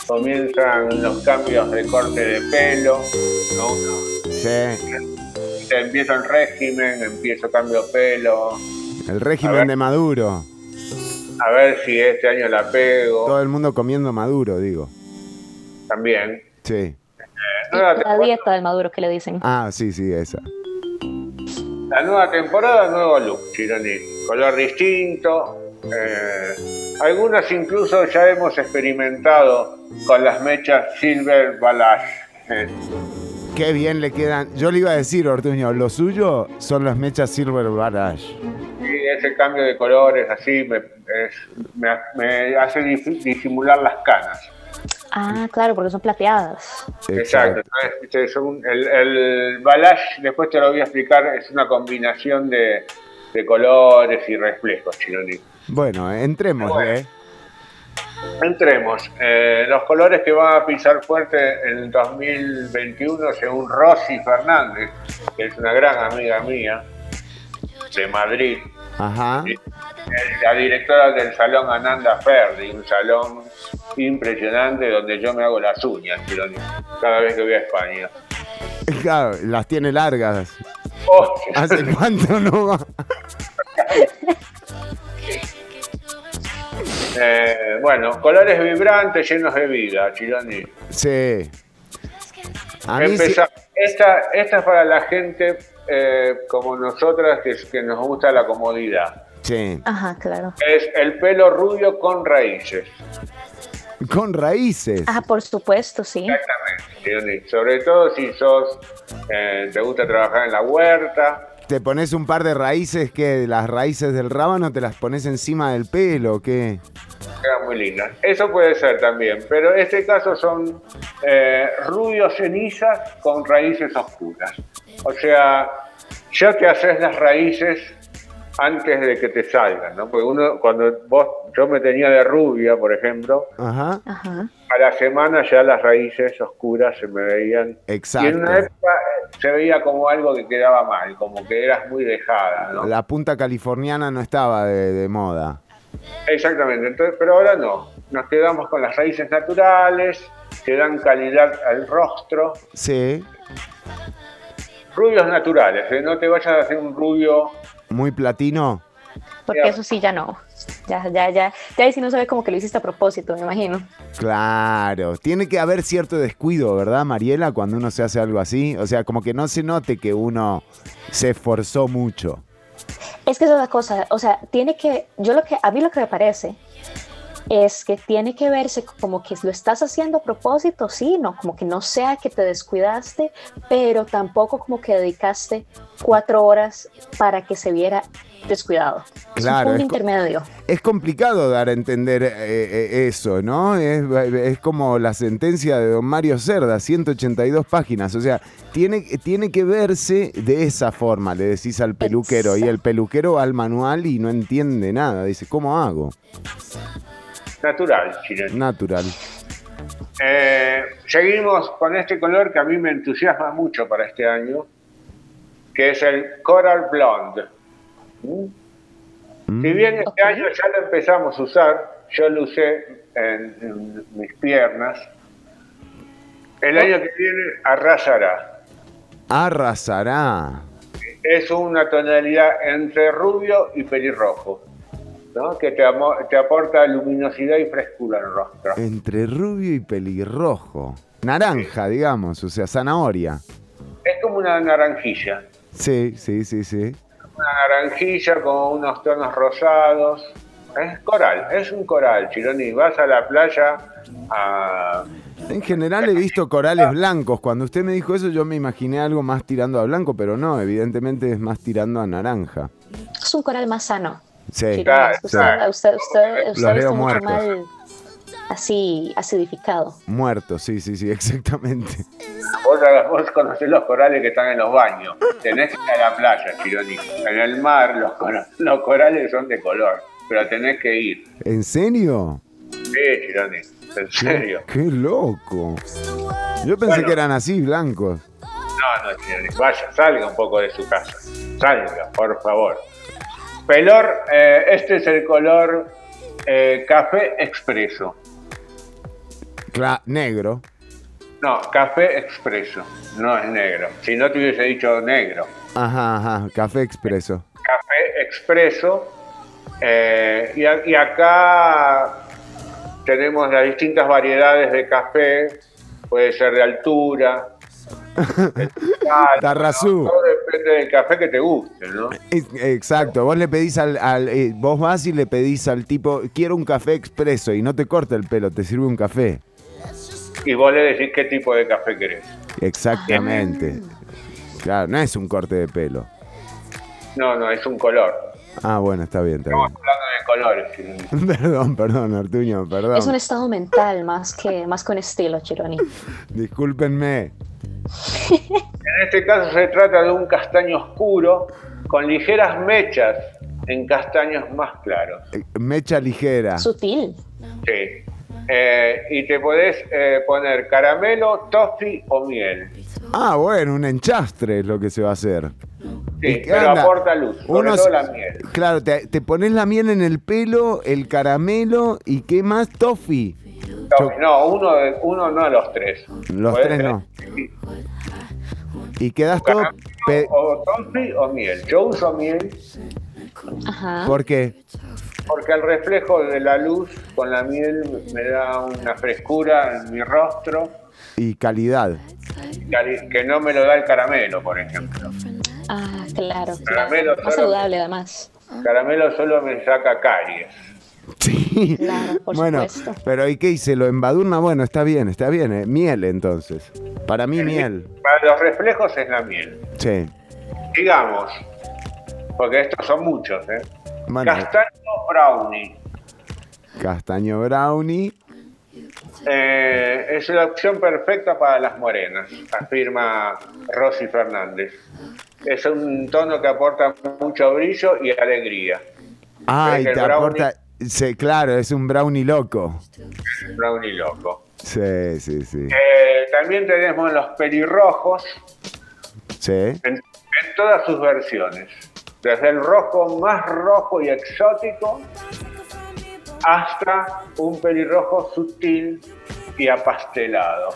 comienzan los cambios de corte de pelo, ¿no? Sí. Empieza el régimen, empieza cambio de pelo. El régimen de Maduro. A ver si este año la pego. Todo el mundo comiendo Maduro, digo también. Sí. Eh, la dieta de Maduro que le dicen. Ah, sí, sí, esa. La nueva temporada, nuevo look, Chironi. Color distinto. Eh, algunas incluso ya hemos experimentado con las mechas Silver Balash. Qué bien le quedan. Yo le iba a decir, Ortuño, lo suyo son las mechas Silver Barrage. Sí, ese cambio de colores así me, es- me- me hace disimular las canas. Ah, claro, porque son plateadas. Exacto. son- el, el balayage, después te lo voy a explicar, es una combinación de, de colores y reflejos, Chironi. Bueno, entremos, ¿eh? Entremos. Eh, los colores que van a pisar fuerte en el 2021, según Rosy Fernández, que es una gran amiga mía de Madrid, Ajá. es la directora del salón Ananda Ferdi, un salón impresionante donde yo me hago las uñas, cada vez que voy a España. Claro, las tiene largas. ¿Hace cuánto no va? Eh, bueno, colores vibrantes, llenos de vida, Chironi. Sí. Empezamos. Esta, esta es para la gente eh, como nosotras que, que nos gusta la comodidad. Sí. Ajá, claro. Es el pelo rubio con raíces. Con raíces. Ah, por supuesto, sí. Exactamente. Sobre todo si sos, eh, te gusta trabajar en la huerta. ¿Te pones un par de raíces que las raíces del rábano te las pones encima del pelo o qué? Muy linda. Eso puede ser también, pero en este caso son eh, rubios cenizas con raíces oscuras. O sea, ya te haces las raíces antes de que te salgan, ¿no? Porque uno, cuando vos, yo me tenía de rubia, por ejemplo, Ajá. Ajá. a la semana ya las raíces oscuras se me veían. Exacto. Y en una época eh, se veía como algo que quedaba mal, como que eras muy dejada, ¿no? La punta californiana no estaba de, de moda. Exactamente, entonces, pero ahora no. Nos quedamos con las raíces naturales, que dan calidad al rostro. Sí. Rubios naturales, que no te vayas a hacer un rubio. Muy platino. Porque eso sí ya no. Ya, ya, ya. Ya ahí sí no se ve como que lo hiciste a propósito, me imagino. Claro. Tiene que haber cierto descuido, ¿verdad, Mariela? Cuando uno se hace algo así. O sea, como que no se note que uno se esforzó mucho. Es que es la cosa, o sea, tiene que, yo lo que, a mí lo que me parece es que tiene que verse como que lo estás haciendo a propósito, sí, no, como que no sea que te descuidaste, pero tampoco como que dedicaste cuatro horas para que se viera descuidado. Claro, es un es intermedio. Es complicado dar a entender eh, eh, eso, ¿no? Es, es como la sentencia de don Mario Cerda, 182 páginas. O sea, tiene, tiene que verse de esa forma, le decís al peluquero. Y el peluquero va al manual y no entiende nada. Dice, ¿cómo hago? Natural, chileno. Natural. Eh, seguimos con este color que a mí me entusiasma mucho para este año, que es el Coral Blonde. ¿Mm? Si bien este año ya lo empezamos a usar, yo lo usé en, en mis piernas, el año que viene arrasará. Arrasará. Es una tonalidad entre rubio y pelirrojo, ¿no? que te, te aporta luminosidad y frescura al rostro. Entre rubio y pelirrojo. Naranja, digamos, o sea, zanahoria. Es como una naranjilla. Sí, sí, sí, sí. una naranjilla con unos tonos rosados. Es coral, es un coral, Chironi. Vas a la playa a... En general he visto corales blancos. Cuando usted me dijo eso, yo me imaginé algo más tirando a blanco, pero no, evidentemente es más tirando a naranja. Es un coral más sano. Sí. Sí, Claro, usted, claro. usted, usted, está mucho mal así acidificado. Muerto, sí, sí, sí, exactamente. Vos, vos conocés los corales que están en los baños. Tenés que ir a la playa, Chironi. En el mar los, los corales son de color, pero tenés que ir. ¿En serio? Sí, Chironi, en serio. Qué loco. Yo pensé Bueno. que eran así, blancos. No, no, Chironi, vaya, salga un poco de su casa. Salga, por favor. Pelor, eh, este es el color eh, café expreso. Cla- negro. No, café expreso, no es negro. Si no te hubiese dicho negro. Ajá, ajá, café expreso. Café expreso. eh, y, a- y acá tenemos las distintas variedades de café. Puede ser de altura. Tarrazú. ¿no? Todo depende del café que te guste, ¿no? Exacto, vos le pedís al, al- eh, vos vas y le pedís al tipo, quiero un café expreso y no te corta el pelo, te sirve un café. Y vos le decís qué tipo de café querés. Exactamente. Claro, no es un corte de pelo. No, no, es un color. Ah, bueno, está bien, está Estamos bien. hablando de colores. Perdón, perdón, Artuño, perdón. Es un estado mental más que más con estilo, Chironi. Discúlpenme. En este caso se trata de un castaño oscuro con ligeras mechas en castaños más claros. Eh, Mecha ligera. Sutil. Sí. Eh, y te podés eh, poner caramelo, toffee o miel. Ah, bueno, un enchastre es lo que se va a hacer. Sí, ¿Y qué pero anda? aporta luz, sobre Uno todo se- la miel. Claro, te, te pones la miel en el pelo, el caramelo y qué más, toffee. No, uno, de- uno no de los tres. Los Podés tres tener no. Y quedas todo... pe- O toffee o miel. Yo uso miel Ajá. ¿Por qué? porque el reflejo de la luz con la miel me da una frescura en mi rostro Y calidad. cali- que no me lo da el caramelo, por ejemplo. Ah, claro. Caramelo claro. Más saludable, además. Caramelo solo me saca caries. Sí. Claro, por bueno, supuesto. pero ¿y qué hice? ¿Lo embadurna? Bueno, está bien, está bien. eh. Miel entonces. Para mí miel. Para los reflejos es la miel. Sí. Digamos, porque estos son muchos, ¿eh? Bueno, Castaño brownie. castaño brownie. Eh, es la opción perfecta para las morenas, afirma Rosy Fernández. Es un tono que aporta mucho brillo y alegría. Ay, que el te brownie- aporta... Sí, claro, es un brownie loco. Brownie loco. Sí, sí, sí. Eh, también tenemos los pelirrojos Sí. en, en todas sus versiones. Desde el rojo más rojo y exótico hasta un pelirrojo sutil y apastelado.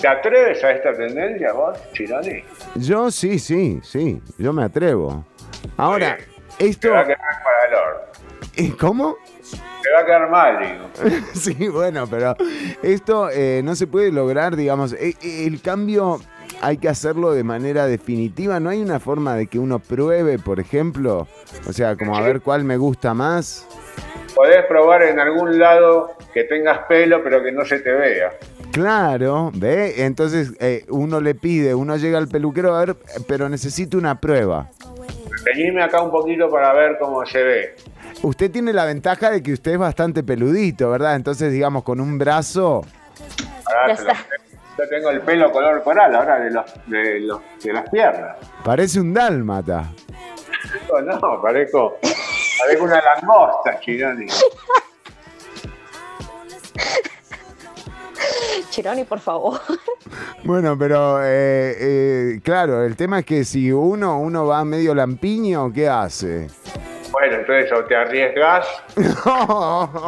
¿Te atreves a esta tendencia vos, Chironi? Yo sí, sí, sí. Yo me atrevo. Ahora, esto... va a quedar para el. ¿Eh, ¿Cómo? Te va a quedar mal, digo. Sí, bueno, pero esto eh, no se puede lograr, digamos, eh, eh, el cambio hay que hacerlo de manera definitiva, no hay una forma de que uno pruebe, por ejemplo, o sea, como a ver cuál me gusta más. Podés probar en algún lado que tengas pelo pero que no se te vea. Claro, ¿ve? Entonces eh, uno le pide, uno llega al peluquero a ver, pero necesito una prueba. Acá un poquito para ver cómo se ve. Usted tiene la ventaja de que usted es bastante peludito, ¿verdad? Entonces, digamos, con un brazo... Ahora Ya está. Yo tengo el pelo color coral ahora de, los, de, los, de las piernas. Parece un dálmata. No, no, parezco, parezco una langosta, Chironi. Chironi, por favor. Bueno, pero eh, eh, claro, el tema es que si uno, uno va medio lampiño, ¿qué hace? Bueno, entonces o te arriesgas,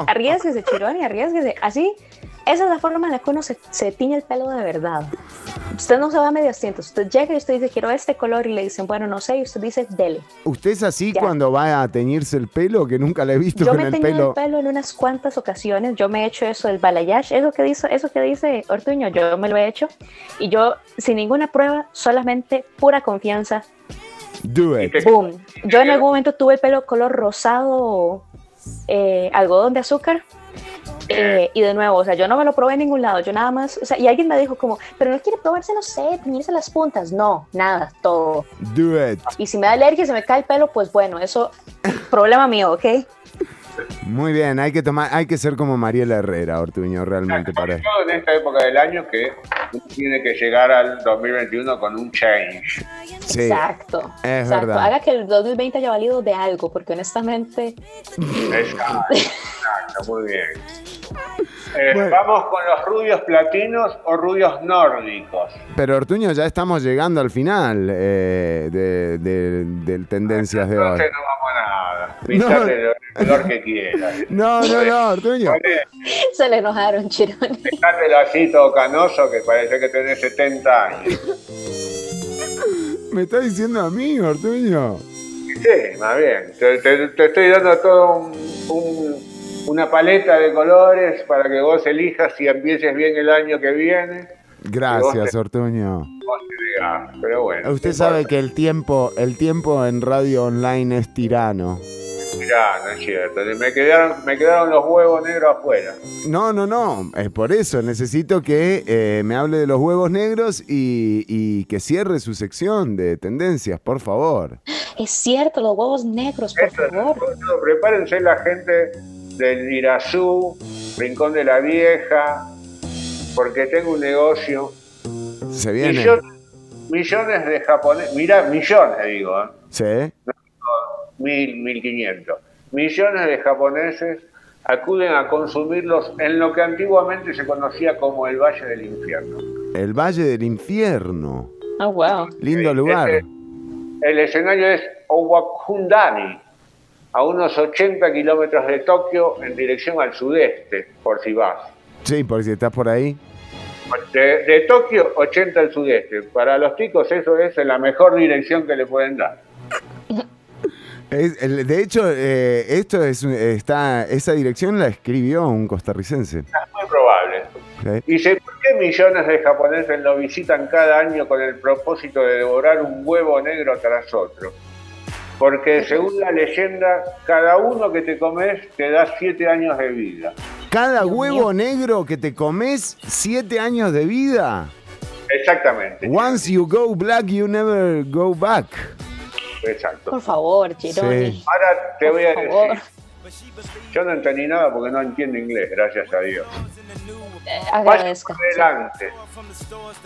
Arriesguese, Chironi, arriesguese. Así, esa es la forma en la que uno se, se tiñe el pelo de verdad. Usted no se va a medias tintas. Usted llega y usted dice, quiero este color, y le dicen, bueno, no sé, y usted dice, dele. ¿Usted es así Ya. cuando va a teñirse el pelo? Que nunca le he visto Yo con me he el teñido pelo. el pelo en unas cuantas ocasiones. Yo me he hecho eso del balayage, eso que dice, eso que dice Ortuño, yo me lo he hecho. Y yo, sin ninguna prueba, solamente pura confianza, Do it. boom. Yo en algún momento tuve el pelo color rosado, eh, algodón de azúcar. eh, y de nuevo, o sea, yo no me lo probé en ningún lado, yo nada más, o sea, y alguien me dijo como, pero no quiere probarse, no sé, teñirse las puntas. No, nada, todo. Do it. Y si me da alergia, se me cae el pelo, pues bueno, eso, problema mío, ¿ok? Muy bien, hay que tomar, hay que ser como Mariela Herrera, Ortuño, realmente para todo en esta época del año que uno tiene que llegar al 2021 con un change. Sí, Exacto. es exacto. verdad. Haga que el 2020 haya valido de algo, porque honestamente, Exacto, exacto, muy bien. Eh, Bueno. Vamos con los rubios platinos o rubios nórdicos. Pero Ortuño, ya estamos llegando al final eh, de, de- del Tendencias de hoy. Entonces no vamos nada. Pintate el color que quieras. No, no, no, Ortuño. Ponle- se le enojaron, Chironi. Pintatelo así todo canoso que parece que tenés 70 años. Me está diciendo a mí, Ortuño. Sí, más bien. Te, te- te estoy dando todo un- un- una paleta de colores para que vos elijas y empieces bien el año que viene. Gracias, Ortuño. Pero bueno. Usted sabe importa. que el tiempo, el tiempo en radio online es tirano. Mirá, no es cierto. Me quedaron, me quedaron los huevos negros afuera. No, no, no. Es por eso. Necesito que eh, me hable de los huevos negros y, y, que cierre su sección de tendencias, por favor. Es cierto, los huevos negros, por favor. prepárense la gente del Irazú, Rincón de la Vieja, porque tengo un negocio. Se viene. Millones, de japoneses, mira, millones digo, ¿eh? Sí. mil, mil quinientos. Millones de japoneses acuden a consumirlos en lo que antiguamente se conocía como el Valle del Infierno. El Valle del Infierno. Ah, wow. Lindo lugar. el escenario es Owakundani, a unos 80 kilómetros de Tokio en dirección al sudeste, por si vas. Sí, por si estás por ahí. De, Tokio, 80 al sudeste. Para los chicos eso es la mejor dirección que le pueden dar. de hecho, eh, esto es está esa dirección la escribió un costarricense. Es muy probable. Y sé por qué millones de japoneses lo visitan cada año con el propósito de devorar un huevo negro tras otro. Porque según la leyenda, cada uno que te comes te da siete años de vida. ¿Cada huevo negro que te comes, siete años de vida? Exactamente. Once you go black, you never go back. Exacto. Por favor, Chironi. Ahora te voy a decir. Yo no entendí nada porque no entiendo inglés, gracias a Dios. Eh, agradezco. Adelante.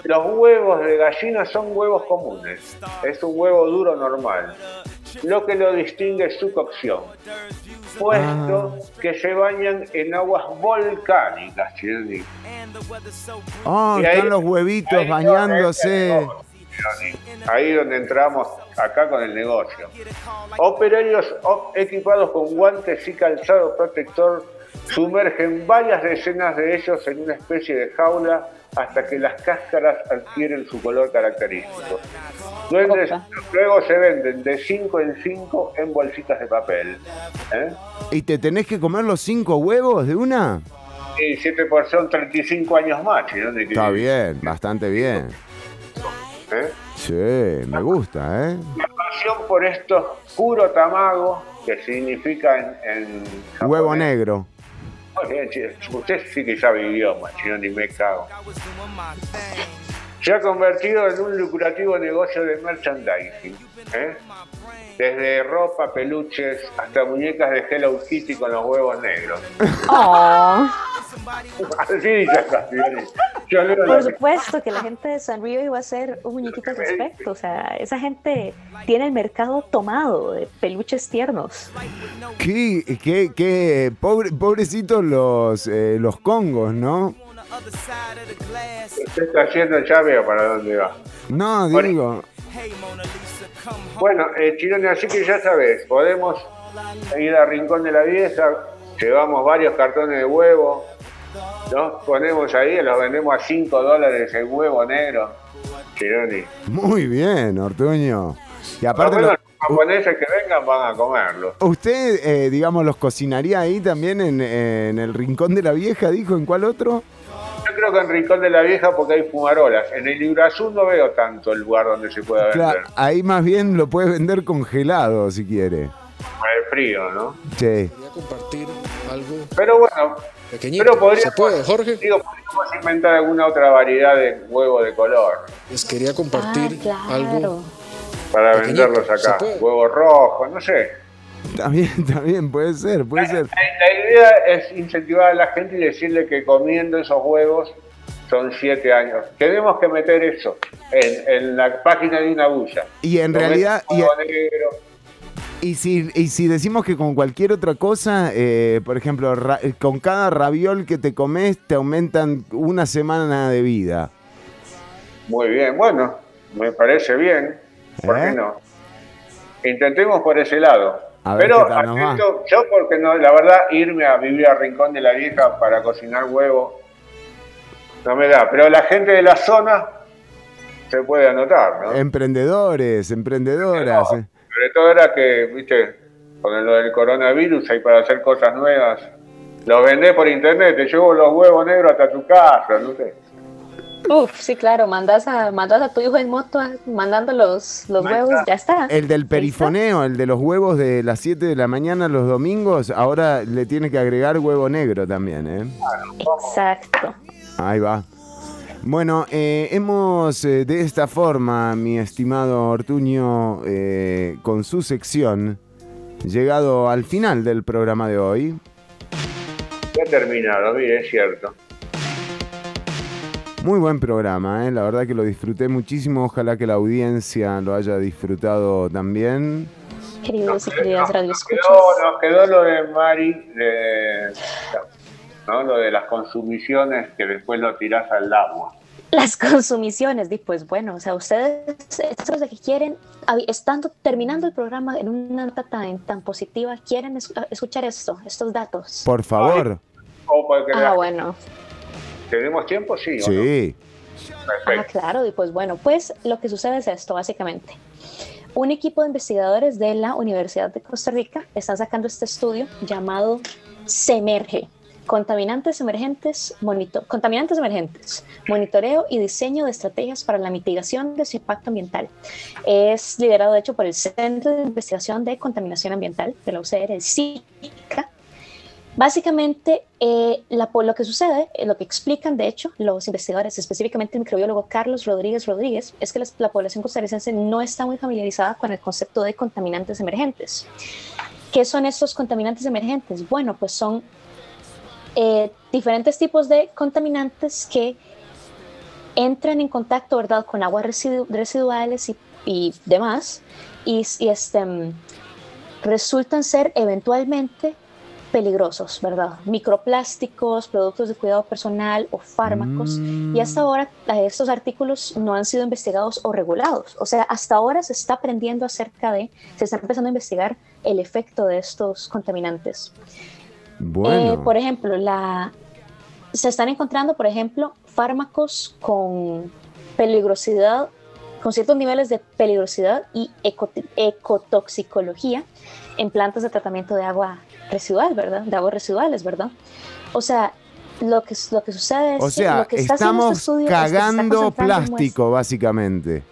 Los huevos de gallina son huevos comunes. Es un huevo duro normal lo que lo distingue es su cocción, puesto ah. que se bañan en aguas volcánicas, Chironi. Oh, están los huevitos bañándose. Ahí donde entramos acá con el negocio. Operarios equipados con guantes y calzado protector sumergen varias decenas de ellos en una especie de jaula hasta que las cáscaras adquieren su color característico. Luego, se venden de 5 en 5 en bolsitas de papel. ¿eh? ¿Y te tenés que comer los 5 huevos de una? Sí, 7 por son 35 años más. Está bien, bastante bien. ¿Eh? Sí, me gusta, ¿eh? La pasión por esto puro tamago, que significa en, Huevo negro. Usted sí que sabe idiomas, no ni me cago. Se ha convertido en un lucrativo negocio de merchandising. ¿eh? Desde ropa, peluches, hasta muñecas de Hello Kitty con los huevos negros. Oh. Así dice Por supuesto que la gente de San Río iba a hacer un muñequito al respecto. O sea, esa gente tiene el mercado tomado de peluches tiernos. Qué, qué, qué pobre, pobrecitos los, eh, los congos, ¿no? Usted está haciendo ya veo para dónde va. No, digo. Bueno, eh, Chirone, así que ya sabes, podemos ir a Rincón de la Vieja, llevamos varios cartones de huevo, los ponemos ahí, los vendemos a 5 dólares el huevo negro. Chironi. Muy bien, Ortuño. Y aparte. los japoneses que vengan van a comerlo. ¿Usted, eh, digamos, los cocinaría ahí también en, en, el Rincón de la Vieja, dijo? ¿En cuál otro? Creo que en Rincón de la Vieja porque hay fumarolas. En el Ibrazu no veo tanto el lugar donde se pueda vender. ahí más bien lo puedes vender congelado si quiere. El frío, ¿no? Sí. Quería compartir algo. Pero bueno, pero podríamos, ¿Se puede, Jorge? Digo, podríamos inventar alguna otra variedad de huevo de color. Les quería compartir ah, algo. Para venderlos acá. Huevo rojo, no sé. También, también, puede ser, puede ser. La, idea es incentivar a la gente y decirle que comiendo esos huevos son siete años. Tenemos que meter eso en, la página de una bulla. Y en realidad... Y, si, y si decimos que con cualquier otra cosa, eh, por ejemplo, con cada raviol que te comes te aumentan una semana de vida. Muy bien, bueno, me parece bien. ¿Por qué ¿Eh? no? Intentemos por ese lado. Pero yo porque no, la verdad, irme a vivir a Rincón de la Vieja para cocinar huevo no me da. Pero la gente de la zona se puede anotar, ¿no? Emprendedores, emprendedoras. Eh. Sobre todo era que, viste, con lo del coronavirus hay para hacer cosas nuevas. Los vendés por internet, te llevo los huevos negros hasta tu casa, no sé. Uf, sí, claro, mandas a, mandas a tu hijo en moto mandando los, los huevos, ya está. El del perifoneo, el de los huevos de las 7 de la mañana los domingos, ahora le tiene que agregar huevo negro también, ¿eh? Exacto. Ahí va. Bueno, eh, hemos eh, de esta forma, mi estimado Ortuño, eh, con su sección, llegado al final del programa de hoy. Ya terminado, mire, es cierto. Muy buen programa, la verdad que lo disfruté muchísimo. Ojalá que la audiencia lo haya disfrutado también. Queridos y queridas radioescuchas. Nos quedó lo de Mari, de, ¿no? lo de las consumiciones que después lo tirás al agua. Las consumiciones, pues bueno, o sea, ustedes, estos de que quieren, estando terminando el programa en una nota tan, tan positiva, quieren escuchar esto, estos datos. Por favor. ah, bueno. ¿Tenemos tiempo? Sí. Sí. Ah, claro, y pues bueno, pues lo que sucede es esto, básicamente. Un equipo de investigadores de la Universidad de Costa Rica está sacando este estudio llamado SEMERGE, Contaminantes emergentes, contaminantes emergentes, monitoreo y diseño de estrategias para la mitigación de su impacto ambiental. Es liderado, de hecho, por el Centro de Investigación de Contaminación Ambiental de la UCR, el CICA. Básicamente, eh, lo que sucede, eh, lo que explican, de hecho, los investigadores, específicamente el microbiólogo Carlos Rodríguez Rodríguez, es que la población costarricense no está muy familiarizada con el concepto de contaminantes emergentes. ¿Qué son estos contaminantes emergentes? Bueno, pues son eh, diferentes tipos de contaminantes que entran en contacto ¿verdad? con aguas residuales y, demás y, este, mm, resultan ser eventualmente peligrosos, ¿verdad? Microplásticos, productos de cuidado personal o fármacos. Y hasta mm. ahora eh, estos artículos no han sido investigados o regulados. O sea, hasta ahora se está aprendiendo acerca de, se está empezando a investigar el efecto de estos contaminantes. Eh, por ejemplo, la, se están encontrando, por ejemplo, fármacos con peligrosidad, con ciertos niveles de peligrosidad y ecotoxicología en plantas de tratamiento de agua residual, ¿verdad? De aguas residuales, ¿verdad? O sea, lo que, lo que sucede es que lo que está estamos estudio cagando plástico, básicamente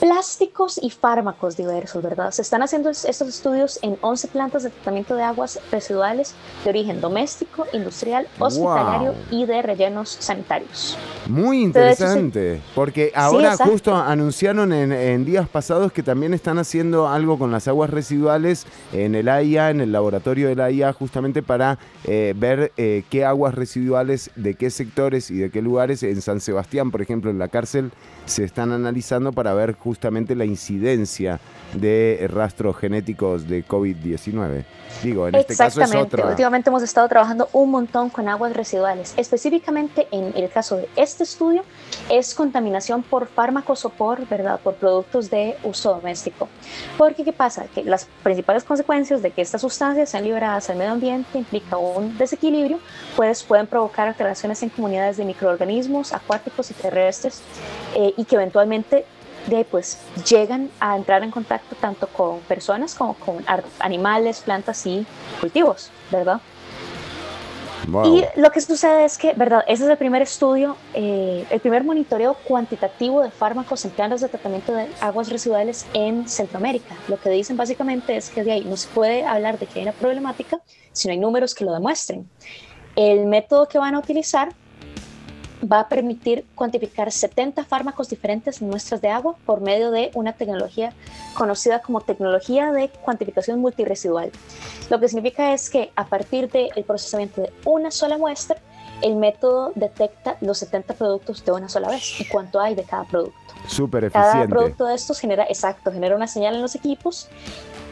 plásticos y fármacos diversos, ¿verdad? Se están haciendo estos estudios en 11 plantas de tratamiento de aguas residuales de origen doméstico, industrial, hospitalario y de rellenos sanitarios. Muy interesante, porque ahora justo anunciaron en, días pasados que también están haciendo algo con las aguas residuales en el AIA, en el laboratorio de la AIA, justamente para eh, ver eh, qué aguas residuales, de qué sectores y de qué lugares, en San Sebastián, por ejemplo, en la cárcel, se están analizando para ver justamente la incidencia de rastros genéticos de COVID-19. Digo, en este caso es otra. Últimamente hemos estado trabajando un montón con aguas residuales. Específicamente en el caso de este estudio es contaminación por fármacos o por, ¿verdad? por productos de uso doméstico. Porque ¿qué pasa? Que las principales consecuencias de que estas sustancias sean liberadas al medio ambiente implica un desequilibrio, pues pueden provocar alteraciones en comunidades de microorganismos acuáticos y terrestres eh, y que eventualmente de, pues, llegan a entrar en contacto tanto con personas como con animales, plantas y cultivos, ¿verdad? Y lo que sucede es que, ¿verdad? Ese es el primer estudio, eh, el primer monitoreo cuantitativo de fármacos en plantas de tratamiento de aguas residuales en Centroamérica. Lo que dicen básicamente es que de ahí no se puede hablar de que hay una problemática si no hay números que lo demuestren. El método que van a utilizar va a permitir cuantificar 70 fármacos diferentes en muestras de agua por medio de una tecnología conocida como tecnología de cuantificación multiresidual. Lo que significa es que a partir del procesamiento de una sola muestra, el método detecta los 70 productos de una sola vez y cuánto hay de cada producto. Súper eficiente. Cada producto de estos genera, exacto, genera una señal en los equipos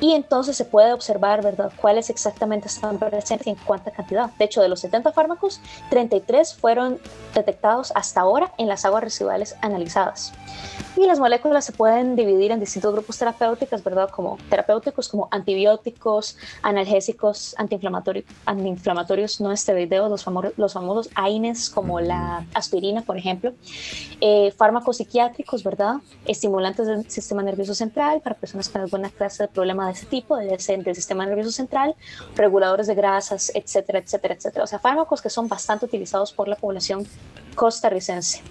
y entonces se puede observar, ¿verdad?, cuáles exactamente están presentes y en cuánta cantidad. De hecho, de los 70 fármacos, 33 fueron detectados hasta ahora en las aguas residuales analizadas. Y las moléculas se pueden dividir en distintos grupos terapéuticos, ¿verdad? Como terapéuticos como antibióticos, analgésicos, antiinflamatorios, antiinflamatorios no esteroideos, los, famosos, los famosos AINES como la aspirina, por ejemplo, eh, fármacos psiquiátricos, ¿verdad? Estimulantes del sistema nervioso central para personas con alguna clase de problema de ese tipo, del, del sistema nervioso central, reguladores de grasas, etcétera, etcétera, etcétera. O sea, fármacos que son bastante utilizados por la población costarricense.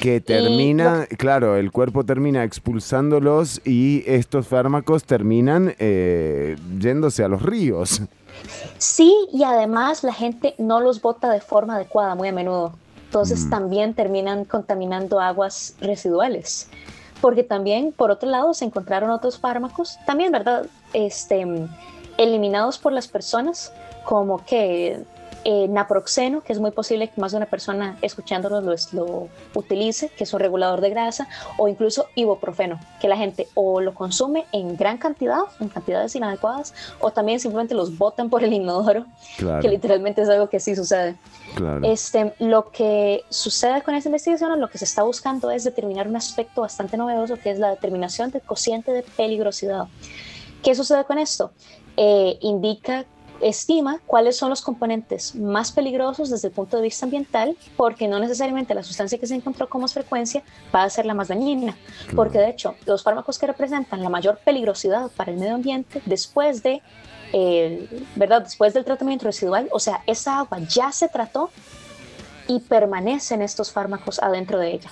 Que termina, claro, el cuerpo termina expulsándolos y estos fármacos terminan eh, yéndose a los ríos. Sí, y además la gente no los bota de forma adecuada muy a menudo. Entonces Mm. también terminan contaminando aguas residuales. Porque también, por otro lado, se encontraron otros fármacos, también, ¿verdad? Este, eliminados por las personas, como que eh, naproxeno, que es muy posible que más de una persona escuchándolo lo, lo utilice, que es un regulador de grasa, o incluso ibuprofeno, que la gente o lo consume en gran cantidad, en cantidades inadecuadas, o también simplemente los botan por el inodoro, Claro. que literalmente es algo que sí sucede. Claro. Este, lo que sucede con esta investigación, lo que se está buscando es determinar un aspecto bastante novedoso, que es la determinación del cociente de peligrosidad. ¿Qué sucede con esto? Eh, indica, estima cuáles son los componentes más peligrosos desde el punto de vista ambiental, porque no necesariamente la sustancia que se encontró con más frecuencia va a ser la más dañina, porque de hecho los fármacos que representan la mayor peligrosidad para el medio ambiente después de eh, ¿verdad? Después del tratamiento residual, o sea, esa agua ya se trató y permanecen estos fármacos adentro de ella.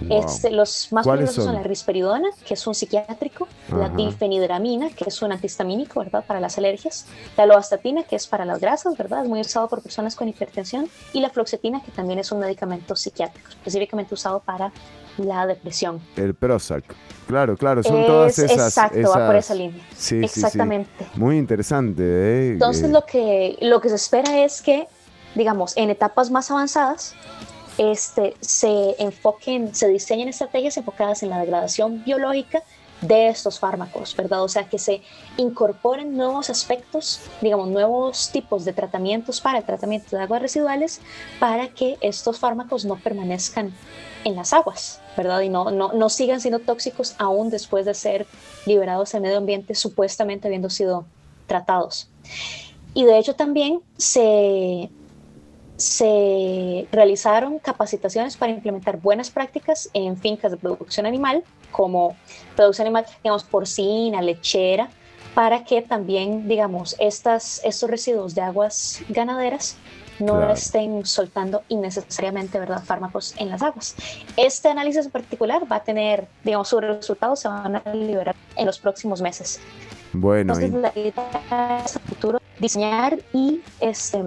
Wow. Este, los más ¿Cuáles peligrosos son? son? la risperidona, que es un psiquiátrico, la Ajá. difenidramina, que es un antihistamínico, ¿verdad? Para las alergias, la loastatina, que es para las grasas, ¿verdad? Es muy usado por personas con hipertensión, y la fluoxetina, que también es un medicamento psiquiátrico, específicamente usado para la depresión. El Prozac. Claro, claro, son Es- todas esas. exacto, va por esas- esa línea. Sí, sí, sí. Exactamente. Muy interesante, ¿eh? Entonces Eh, lo que, lo que se espera es que, digamos, en etapas más avanzadas, este, se enfoquen, se diseñen estrategias enfocadas en la degradación biológica de estos fármacos, ¿verdad? O sea, que se incorporen nuevos aspectos, digamos, nuevos tipos de tratamientos para el tratamiento de aguas residuales para que estos fármacos no permanezcan en las aguas, ¿verdad? Y no, no, no sigan siendo tóxicos aún después de ser liberados al medio ambiente, supuestamente habiendo sido tratados. Y de hecho también se, se realizaron capacitaciones para implementar buenas prácticas en fincas de producción animal, como producción animal, digamos, porcina, lechera, para que también, digamos, estas, estos residuos de aguas ganaderas no Claro. estén soltando innecesariamente, ¿verdad?, fármacos en las aguas. Este análisis en particular va a tener, digamos, sus resultados se van a liberar en los próximos meses. Bueno, Entonces, y- la idea es a futuro diseñar y este,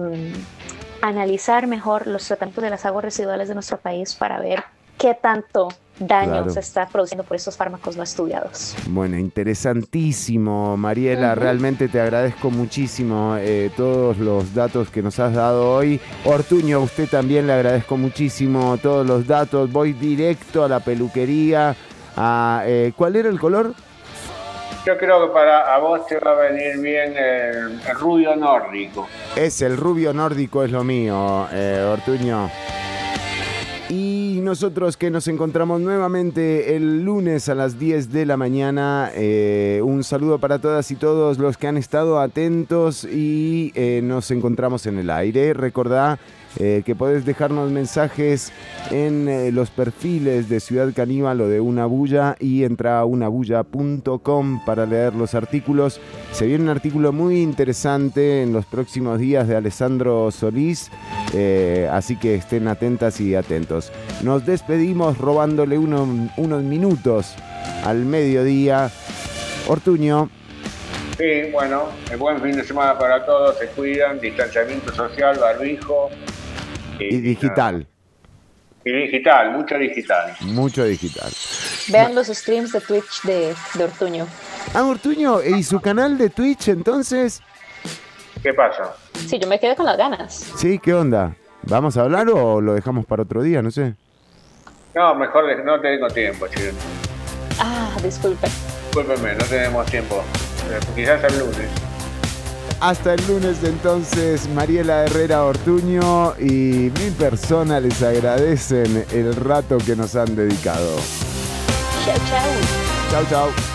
analizar mejor los tratamientos de las aguas residuales de nuestro país para ver qué tanto daño Claro. se está produciendo por estos fármacos no estudiados. Bueno, interesantísimo, Mariela. Realmente te agradezco muchísimo eh, todos los datos que nos has dado hoy. Ortuño, a usted también le agradezco muchísimo todos los datos. Voy directo a la peluquería. A, eh, ¿Cuál era el color? Yo creo que para vos te va a venir bien el, rubio nórdico. Es el rubio nórdico, es lo mío, eh, Ortuño. Y nosotros que nos encontramos nuevamente el lunes a las 10 de la mañana, eh, un saludo para todas y todos los que han estado atentos y eh, nos encontramos en el aire. Recordá eh, que podés dejarnos mensajes en eh, los perfiles de Ciudad Caníbal o de Una Bulla y entra a unabulla.com para leer los artículos. Se viene un artículo muy interesante en los próximos días de Alessandro Solís, eh, así que estén atentas y atentos. Nos despedimos robándole uno- unos minutos al mediodía. Ortuño, Sí, bueno, buen fin de semana para todos, se cuidan, distanciamiento social, barbijo y digital, y digital, mucho digital. mucho digital. Vean los streams de Twitch de, de Ortuño. Ah, Ortuño, ¿y su canal de Twitch entonces? ¿Qué pasa? Sí, yo me quedé con las ganas. Sí, ¿qué onda? ¿Vamos a hablar o lo dejamos para otro día? No sé. No, mejor no tengo tiempo, chico. Ah, disculpe. Discúlpeme, no tenemos tiempo. Eh, quizás el lunes. Hasta el lunes entonces, Mariela Herrera Ortuño y mil personas les agradecen el rato que nos han dedicado. Chao, chao. Chao, chao.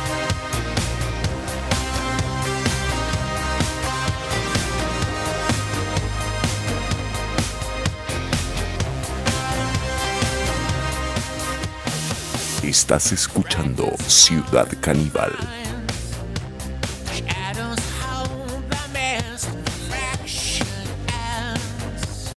Estás escuchando Ciudad Caníbal.